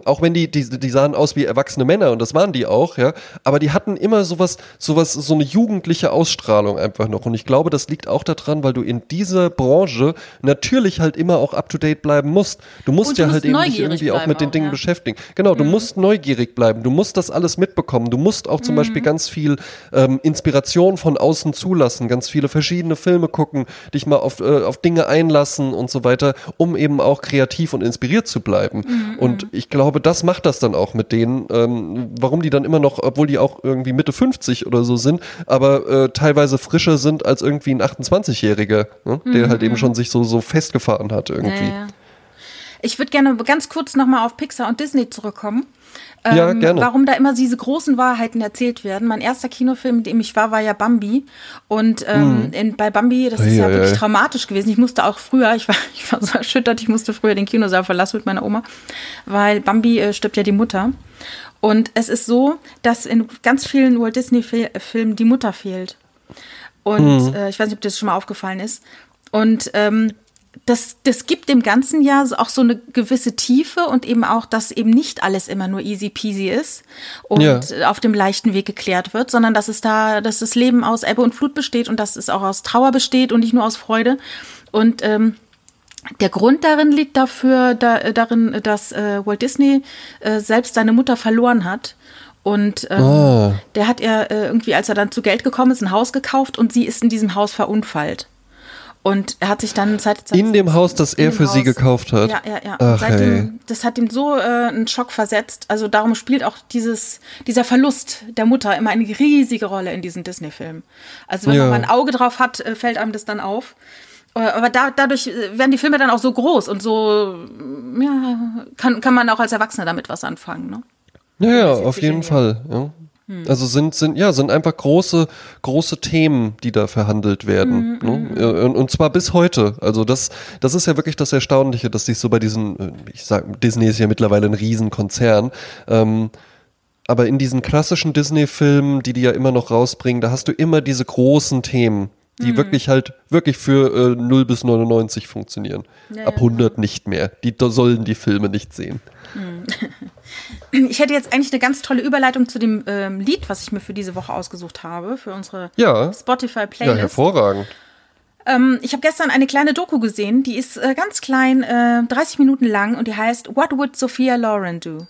Speaker 2: Auch wenn die, die, die sahen aus wie erwachsene Männer und das waren die auch, ja. Aber die hatten immer sowas, sowas, so eine jugendliche Ausstrahlung einfach noch. Und ich glaube, das liegt auch daran, weil du in dieser Branche natürlich halt immer auch up to date bleiben musst. Du musst
Speaker 1: Und du
Speaker 2: ja
Speaker 1: musst
Speaker 2: halt eben dich irgendwie auch mit den
Speaker 1: auch,
Speaker 2: Dingen
Speaker 1: ja.
Speaker 2: beschäftigen. Genau, du musst neugierig bleiben. Du musst das alles mitbekommen. Du musst auch zum Beispiel ganz viel ähm, Inspiration von außen zulassen, ganz viele verschiedene Filme gucken, dich mal auf, äh, auf Dinge einlassen und so weiter, um eben auch kreativ und inspiriert zu bleiben. Und ich glaube, das macht das dann auch mit denen, ähm, warum die dann immer noch, obwohl die auch irgendwie Mitte 50 oder so sind, aber äh, teilweise frischer sind als irgendwie ein 28-Jähriger, ne? der halt eben schon sich so, so festgefahren hat irgendwie.
Speaker 1: Ja, ja. Ich würde gerne ganz kurz nochmal auf Pixar und Disney zurückkommen.
Speaker 2: Ja,
Speaker 1: Ähm,
Speaker 2: gerne.
Speaker 1: Warum da immer diese großen Wahrheiten erzählt werden. Mein erster Kinofilm, mit dem ich war, war ja Bambi. Und ähm, in, bei Bambi, das ist ja
Speaker 2: Hm. Ei,
Speaker 1: wirklich
Speaker 2: ei.
Speaker 1: traumatisch gewesen. Ich musste auch früher, ich war, [laughs] ich war so erschüttert, ich musste früher den Kinosaal verlassen mit meiner Oma, weil Bambi äh, stirbt ja die Mutter. Und es ist so, dass in ganz vielen Walt Disney-Filmen die Mutter fehlt. Und
Speaker 2: Mhm.
Speaker 1: äh, ich weiß nicht, ob dir das schon mal aufgefallen ist. Und ähm, das, das gibt dem Ganzen ja auch so eine gewisse Tiefe und eben auch, dass eben nicht alles immer nur easy peasy ist und
Speaker 2: Ja.
Speaker 1: auf dem leichten Weg geklärt wird, sondern dass es da, dass das Leben aus Ebbe und Flut besteht und dass es auch aus Trauer besteht und nicht nur aus Freude. Und ähm, der Grund darin liegt dafür, da, darin, dass äh, Walt Disney äh, selbst seine Mutter verloren hat. Und ähm,
Speaker 2: Ah.
Speaker 1: der hat er äh, irgendwie, als er dann zu Geld gekommen ist, ein Haus gekauft und sie ist in diesem Haus verunfallt. Und er hat sich dann Zeit, Zeit
Speaker 2: In dem Haus, das er für Haus, sie gekauft hat.
Speaker 1: Ja, ja, ja. Ach, seitdem, hey. das hat ihm so äh, einen Schock versetzt. Also darum spielt auch dieses, dieser Verlust der Mutter immer eine riesige Rolle in diesen Disney-Filmen. Also wenn ja. man ein Auge drauf hat, äh, fällt einem das dann auf. Äh, aber da, dadurch äh, werden die Filme dann auch so groß und so, ja, kann, kann man auch als Erwachsener damit was anfangen. Ne?
Speaker 2: Ja, ja, auf jeden Fall. Ja. Hm. Also sind, sind, ja, sind einfach große, große Themen, die da verhandelt werden. Mhm, ne? Mhm. Und, und, zwar bis heute. Also das, das ist ja wirklich das Erstaunliche, dass sich so bei diesen, äh, ich sag, Disney ist ja mittlerweile ein Riesenkonzern, ähm, aber in diesen klassischen Disney-Filmen, die die ja immer noch rausbringen, da hast du immer diese großen Themen, die mhm. wirklich halt wirklich für äh, 0 bis 99 funktionieren. Ja, Ab 100 ja. nicht mehr. Die sollen die Filme nicht sehen. Mhm. [laughs]
Speaker 1: Ich hätte jetzt eigentlich eine ganz tolle Überleitung zu dem ähm, Lied, was ich mir für diese Woche ausgesucht habe, für unsere
Speaker 2: ja.
Speaker 1: Spotify-Playlist.
Speaker 2: Ja, hervorragend.
Speaker 1: Ähm, ich habe gestern eine kleine Doku gesehen, die ist äh, ganz klein, äh, 30 Minuten lang und die heißt What Would Sophia Loren Do?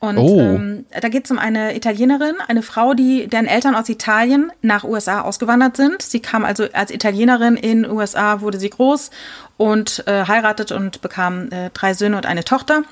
Speaker 1: Und oh. ähm, da geht es um eine Italienerin, eine Frau, die deren Eltern aus Italien nach USA ausgewandert sind. Sie kam also als Italienerin in USA, wurde sie groß und äh, heiratet und bekam äh, drei Söhne und eine Tochter.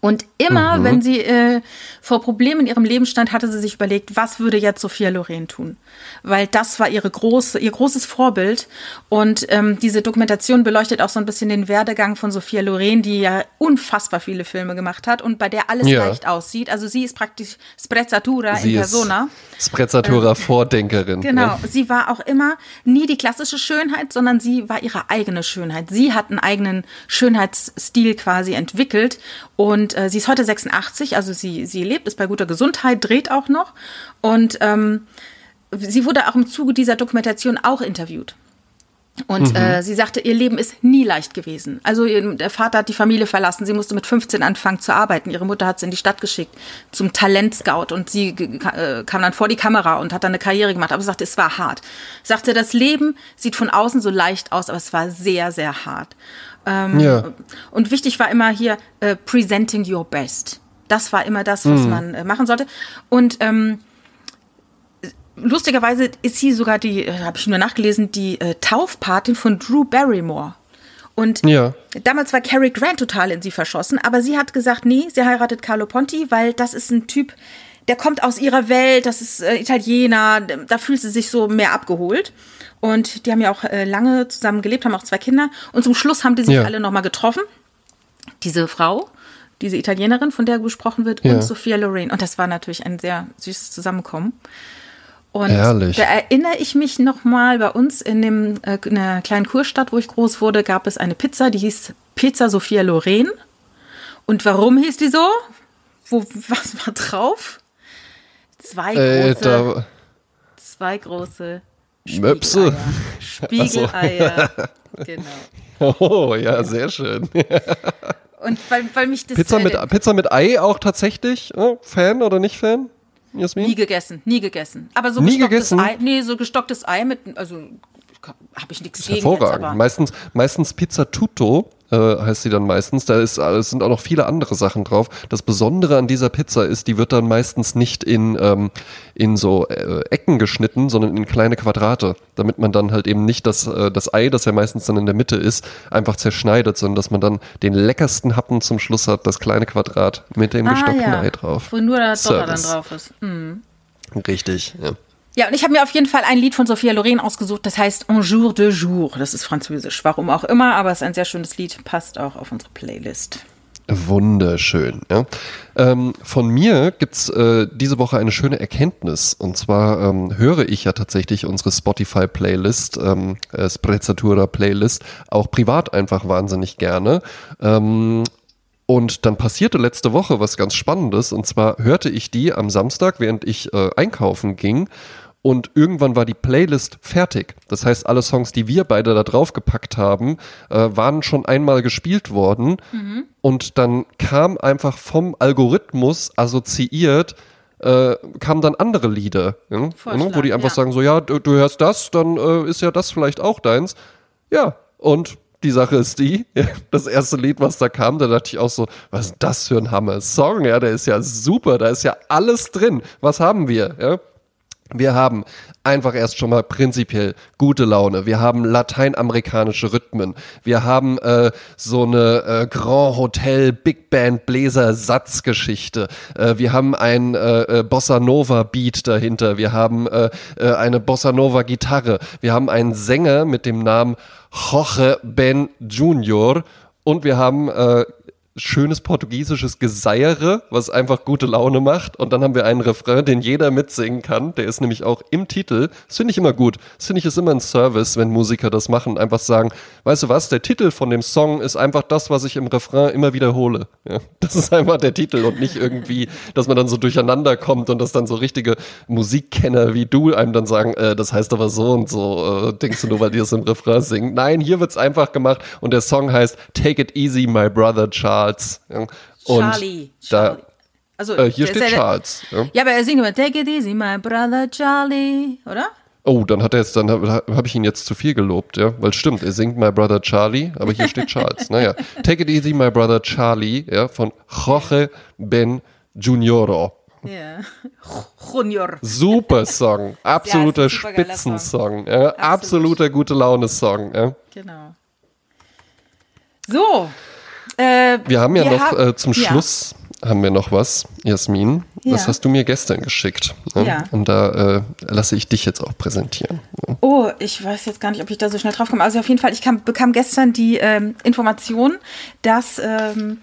Speaker 1: Und immer, mhm. wenn sie äh, vor Problemen in ihrem Leben stand, hatte sie sich überlegt, was würde jetzt Sophia Loren tun? Weil das war ihre große, ihr großes Vorbild. Und ähm, diese Dokumentation beleuchtet auch so ein bisschen den Werdegang von Sophia Loren, die ja unfassbar viele Filme gemacht hat und bei der alles ja. leicht aussieht. Also sie ist praktisch Sprezzatura sie in persona.
Speaker 2: Sprezzatura äh, Vordenkerin.
Speaker 1: Genau. Ne? Sie war auch immer nie die klassische Schönheit, sondern sie war ihre eigene Schönheit. Sie hat einen eigenen Schönheitsstil quasi entwickelt und äh, sie ist heute 86, also sie, sie lebt, ist bei guter Gesundheit, dreht auch noch. Und ähm, sie wurde auch im Zuge dieser Dokumentation auch interviewt. Und mhm. äh, sie sagte, ihr Leben ist nie leicht gewesen. Also ihr, der Vater hat die Familie verlassen. Sie musste mit 15 anfangen zu arbeiten. Ihre Mutter hat sie in die Stadt geschickt zum Talentscout und sie äh, kam dann vor die Kamera und hat dann eine Karriere gemacht. Aber sie sagte, es war hart. Sagte, das Leben sieht von außen so leicht aus, aber es war sehr, sehr hart. Ähm, ja. Und wichtig war immer hier äh, presenting your best. Das war immer das, was mhm. man äh, machen sollte. Und ähm, lustigerweise ist sie sogar die, äh, habe ich nur nachgelesen, die äh, Taufpatin von Drew Barrymore. Und ja. damals war Cary Grant total in sie verschossen, aber sie hat gesagt, nee, sie heiratet Carlo Ponti, weil das ist ein Typ, der kommt aus ihrer Welt, das ist äh, Italiener, da fühlt sie sich so mehr abgeholt. Und die haben ja auch äh, lange zusammen gelebt, haben auch zwei Kinder. Und zum Schluss haben die sich ja. alle nochmal getroffen. Diese Frau, diese Italienerin, von der gesprochen wird, ja. und Sophia Loren. Und das war natürlich ein sehr süßes Zusammenkommen. Und
Speaker 2: Ehrlich.
Speaker 1: da erinnere ich mich nochmal, bei uns in, dem, äh, in einer kleinen Kurstadt, wo ich groß wurde, gab es eine Pizza, die hieß Pizza Sophia Loren. Und warum hieß die so? Wo, was war drauf? Zwei äh, große, zwei große
Speaker 2: Möpse.
Speaker 1: Spiegeleier. So. [laughs] genau.
Speaker 2: Oh, ja, sehr schön. [laughs]
Speaker 1: Und weil, weil mich das.
Speaker 2: Pizza mit, Pizza mit Ei auch tatsächlich? Oh, Fan oder nicht Fan?
Speaker 1: Jasmin? Nie gegessen, nie gegessen. Aber so
Speaker 2: nie gestocktes gegessen?
Speaker 1: Ei, nee, so gestocktes Ei mit, also habe ich nichts gegen.
Speaker 2: Hervorragend. Jetzt, meistens, meistens Pizza Tutto äh, heißt sie dann meistens. Da ist, es sind auch noch viele andere Sachen drauf. Das Besondere an dieser Pizza ist, die wird dann meistens nicht in, ähm, in so äh, Ecken geschnitten, sondern in kleine Quadrate, damit man dann halt eben nicht das, äh, das Ei, das ja meistens dann in der Mitte ist, einfach zerschneidet, sondern dass man dann den leckersten Happen zum Schluss hat, das kleine Quadrat mit dem ah, gestockten ja. Ei drauf.
Speaker 1: Wo nur der Dotter dann drauf ist. Mhm.
Speaker 2: Richtig, ja.
Speaker 1: Ja, und ich habe mir auf jeden Fall ein Lied von Sophia Loren ausgesucht, das heißt Un jour de jour. Das ist französisch, warum auch immer, aber es ist ein sehr schönes Lied, passt auch auf unsere Playlist.
Speaker 2: Wunderschön. Ja. Ähm, von mir gibt's äh, diese Woche eine schöne Erkenntnis. Und zwar ähm, höre ich ja tatsächlich unsere Spotify-Playlist, ähm, äh, Sprezzatura-Playlist, auch privat einfach wahnsinnig gerne. Ähm, und dann passierte letzte Woche was ganz Spannendes. Und zwar hörte ich die am Samstag, während ich äh, einkaufen ging. Und irgendwann war die Playlist fertig. Das heißt, alle Songs, die wir beide da drauf gepackt haben, äh, waren schon einmal gespielt worden. Mhm. Und dann kam einfach vom Algorithmus assoziiert, äh, kamen dann andere Lieder, ja? Ne? wo die einfach ja. sagen, so ja, du, du hörst das, dann äh, ist ja das vielleicht auch deins. Ja, und die Sache ist die, [laughs] das erste Lied, was da kam, da dachte ich auch so, was ist das für ein Hammer-Song, ja, der ist ja super, da ist ja alles drin. Was haben wir, ja? Wir haben einfach erst schon mal prinzipiell gute Laune. Wir haben lateinamerikanische Rhythmen. Wir haben äh, so eine äh, Grand Hotel Big Band Bläser Satzgeschichte. Äh, wir haben ein äh, äh, Bossa Nova Beat dahinter. Wir haben äh, äh, eine Bossa Nova Gitarre. Wir haben einen Sänger mit dem Namen Jorge Ben Junior und wir haben äh, schönes portugiesisches Geseiere, was einfach gute Laune macht. Und dann haben wir einen Refrain, den jeder mitsingen kann. Der ist nämlich auch im Titel. Das finde ich immer gut. Das finde ich ist immer ein Service, wenn Musiker das machen. Einfach sagen, weißt du was, der Titel von dem Song ist einfach das, was ich im Refrain immer wiederhole. Ja, das ist einfach der Titel und nicht irgendwie, dass man dann so durcheinander kommt und dass dann so richtige Musikkenner wie du einem dann sagen, äh, das heißt aber so und so. Äh, denkst du nur, weil die das im Refrain singen? Nein, hier wird's einfach gemacht und der Song heißt Take It Easy, My Brother Charles. Charles. Ja. Und
Speaker 1: Charlie.
Speaker 2: Da,
Speaker 1: Also,
Speaker 2: äh, hier steht Charles. Ja.
Speaker 1: Ja, aber er singt immer Take it easy, my brother Charlie, oder?
Speaker 2: Oh, dann hat er jetzt, dann habe hab ich ihn jetzt zu viel gelobt, ja, weil stimmt, er singt My Brother Charlie, aber hier steht Charles. Naja, [laughs] Take It Easy, My Brother Charlie, ja, von Jorge Ben Junioro.
Speaker 1: Ja. Junior.
Speaker 2: Super Song, [laughs] absoluter
Speaker 1: Ja,
Speaker 2: Spitzensong, ja, absoluter gute Laune Song. Ja.
Speaker 1: Genau. So. Äh,
Speaker 2: Wir haben ja
Speaker 1: Wir
Speaker 2: noch
Speaker 1: haben-
Speaker 2: äh, zum
Speaker 1: ja.
Speaker 2: Schluss haben wir noch was, Jasmin. Das
Speaker 1: Ja.
Speaker 2: hast du mir gestern geschickt. ne?
Speaker 1: Ja.
Speaker 2: Und da äh, lasse ich dich jetzt auch präsentieren. ne?
Speaker 1: Oh, ich weiß jetzt gar nicht, ob ich da so schnell drauf komme. Also auf jeden Fall, ich kam, bekam gestern die ähm, Information, dass, ähm,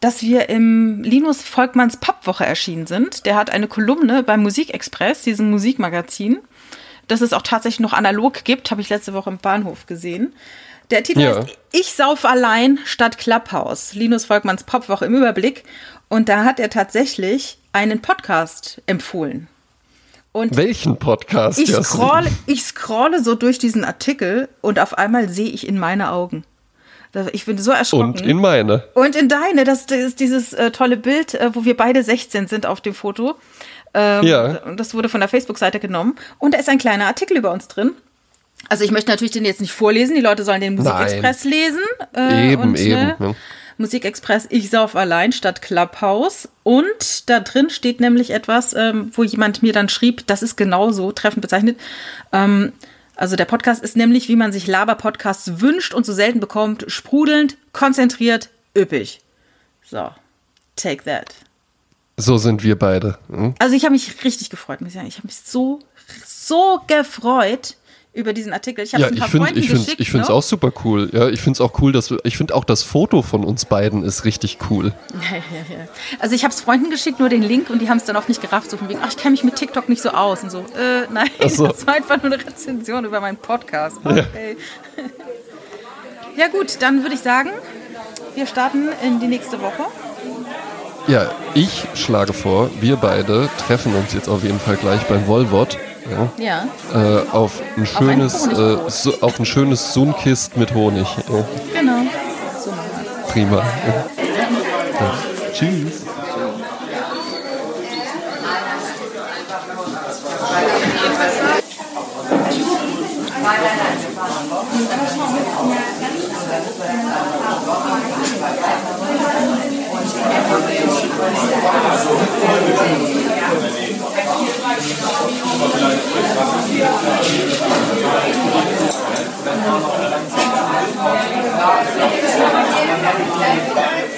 Speaker 1: dass wir im Linus Volkmanns Popwoche erschienen sind. Der hat eine Kolumne beim Musikexpress, diesem Musikmagazin, das es auch tatsächlich noch analog gibt, habe ich letzte Woche im Bahnhof gesehen. Der Titel
Speaker 2: Ja.
Speaker 1: heißt Ich sauf allein statt Clubhouse. Linus Volkmanns Popwoche im Überblick. Und da hat er tatsächlich einen Podcast empfohlen. Und
Speaker 2: Welchen Podcast,
Speaker 1: ich scrolle, ich scrolle so durch diesen Artikel und auf einmal sehe ich in meine Augen. Ich bin so erschrocken.
Speaker 2: Und in meine.
Speaker 1: Und in deine, das, ist dieses äh, tolle Bild, äh, wo wir beide 16 sind auf dem Foto. Ähm,
Speaker 2: Ja.
Speaker 1: und Das wurde von der Facebook-Seite genommen. Und da ist ein kleiner Artikel über uns drin. Also ich möchte natürlich den jetzt nicht vorlesen, die Leute sollen den Musikexpress lesen. Äh,
Speaker 2: Eben,
Speaker 1: und,
Speaker 2: eben,
Speaker 1: Ne,
Speaker 2: ja.
Speaker 1: Musikexpress, ich sauf allein statt Clubhouse. Und da drin steht nämlich etwas, ähm, wo jemand mir dann schrieb, das ist genauso treffend bezeichnet. Ähm, also der Podcast ist nämlich, wie man sich Laber-Podcasts wünscht und so selten bekommt, sprudelnd, konzentriert, üppig. So, take that.
Speaker 2: So sind wir beide. hm?
Speaker 1: Also ich habe mich richtig gefreut, muss ich sagen. Ich habe mich so, so gefreut über diesen Artikel. Ich habe
Speaker 2: Ja,
Speaker 1: es ein
Speaker 2: ich
Speaker 1: paar
Speaker 2: finde
Speaker 1: Freunden
Speaker 2: ich finde
Speaker 1: geschickt.
Speaker 2: ich finde es auch super cool. Ja, ich finde es auch cool, dass wir, ich finde auch das Foto von uns beiden ist richtig cool. [laughs]
Speaker 1: Ja, ja, ja. Also ich habe es Freunden geschickt, nur den Link und die haben es dann oft nicht gerafft, so von wegen, ach, ich kenne mich mit TikTok nicht so aus und so. Äh, nein,
Speaker 2: so.
Speaker 1: das war einfach nur eine Rezension über meinen Podcast. Okay. [laughs] Ja, gut, dann würde ich sagen, wir starten in die nächste Woche.
Speaker 2: Ja, ich schlage vor, wir beide treffen uns jetzt auf jeden Fall gleich beim Volvot. Ja,
Speaker 1: Ja,
Speaker 2: äh, auf ein
Speaker 1: ein
Speaker 2: schönes, äh,
Speaker 1: Honigbrot.
Speaker 2: so, auf ein schönes Sunkist mit Honig. Ja,
Speaker 1: genau. So machen wir
Speaker 2: prima. Ja. Ja. Thank
Speaker 3: you.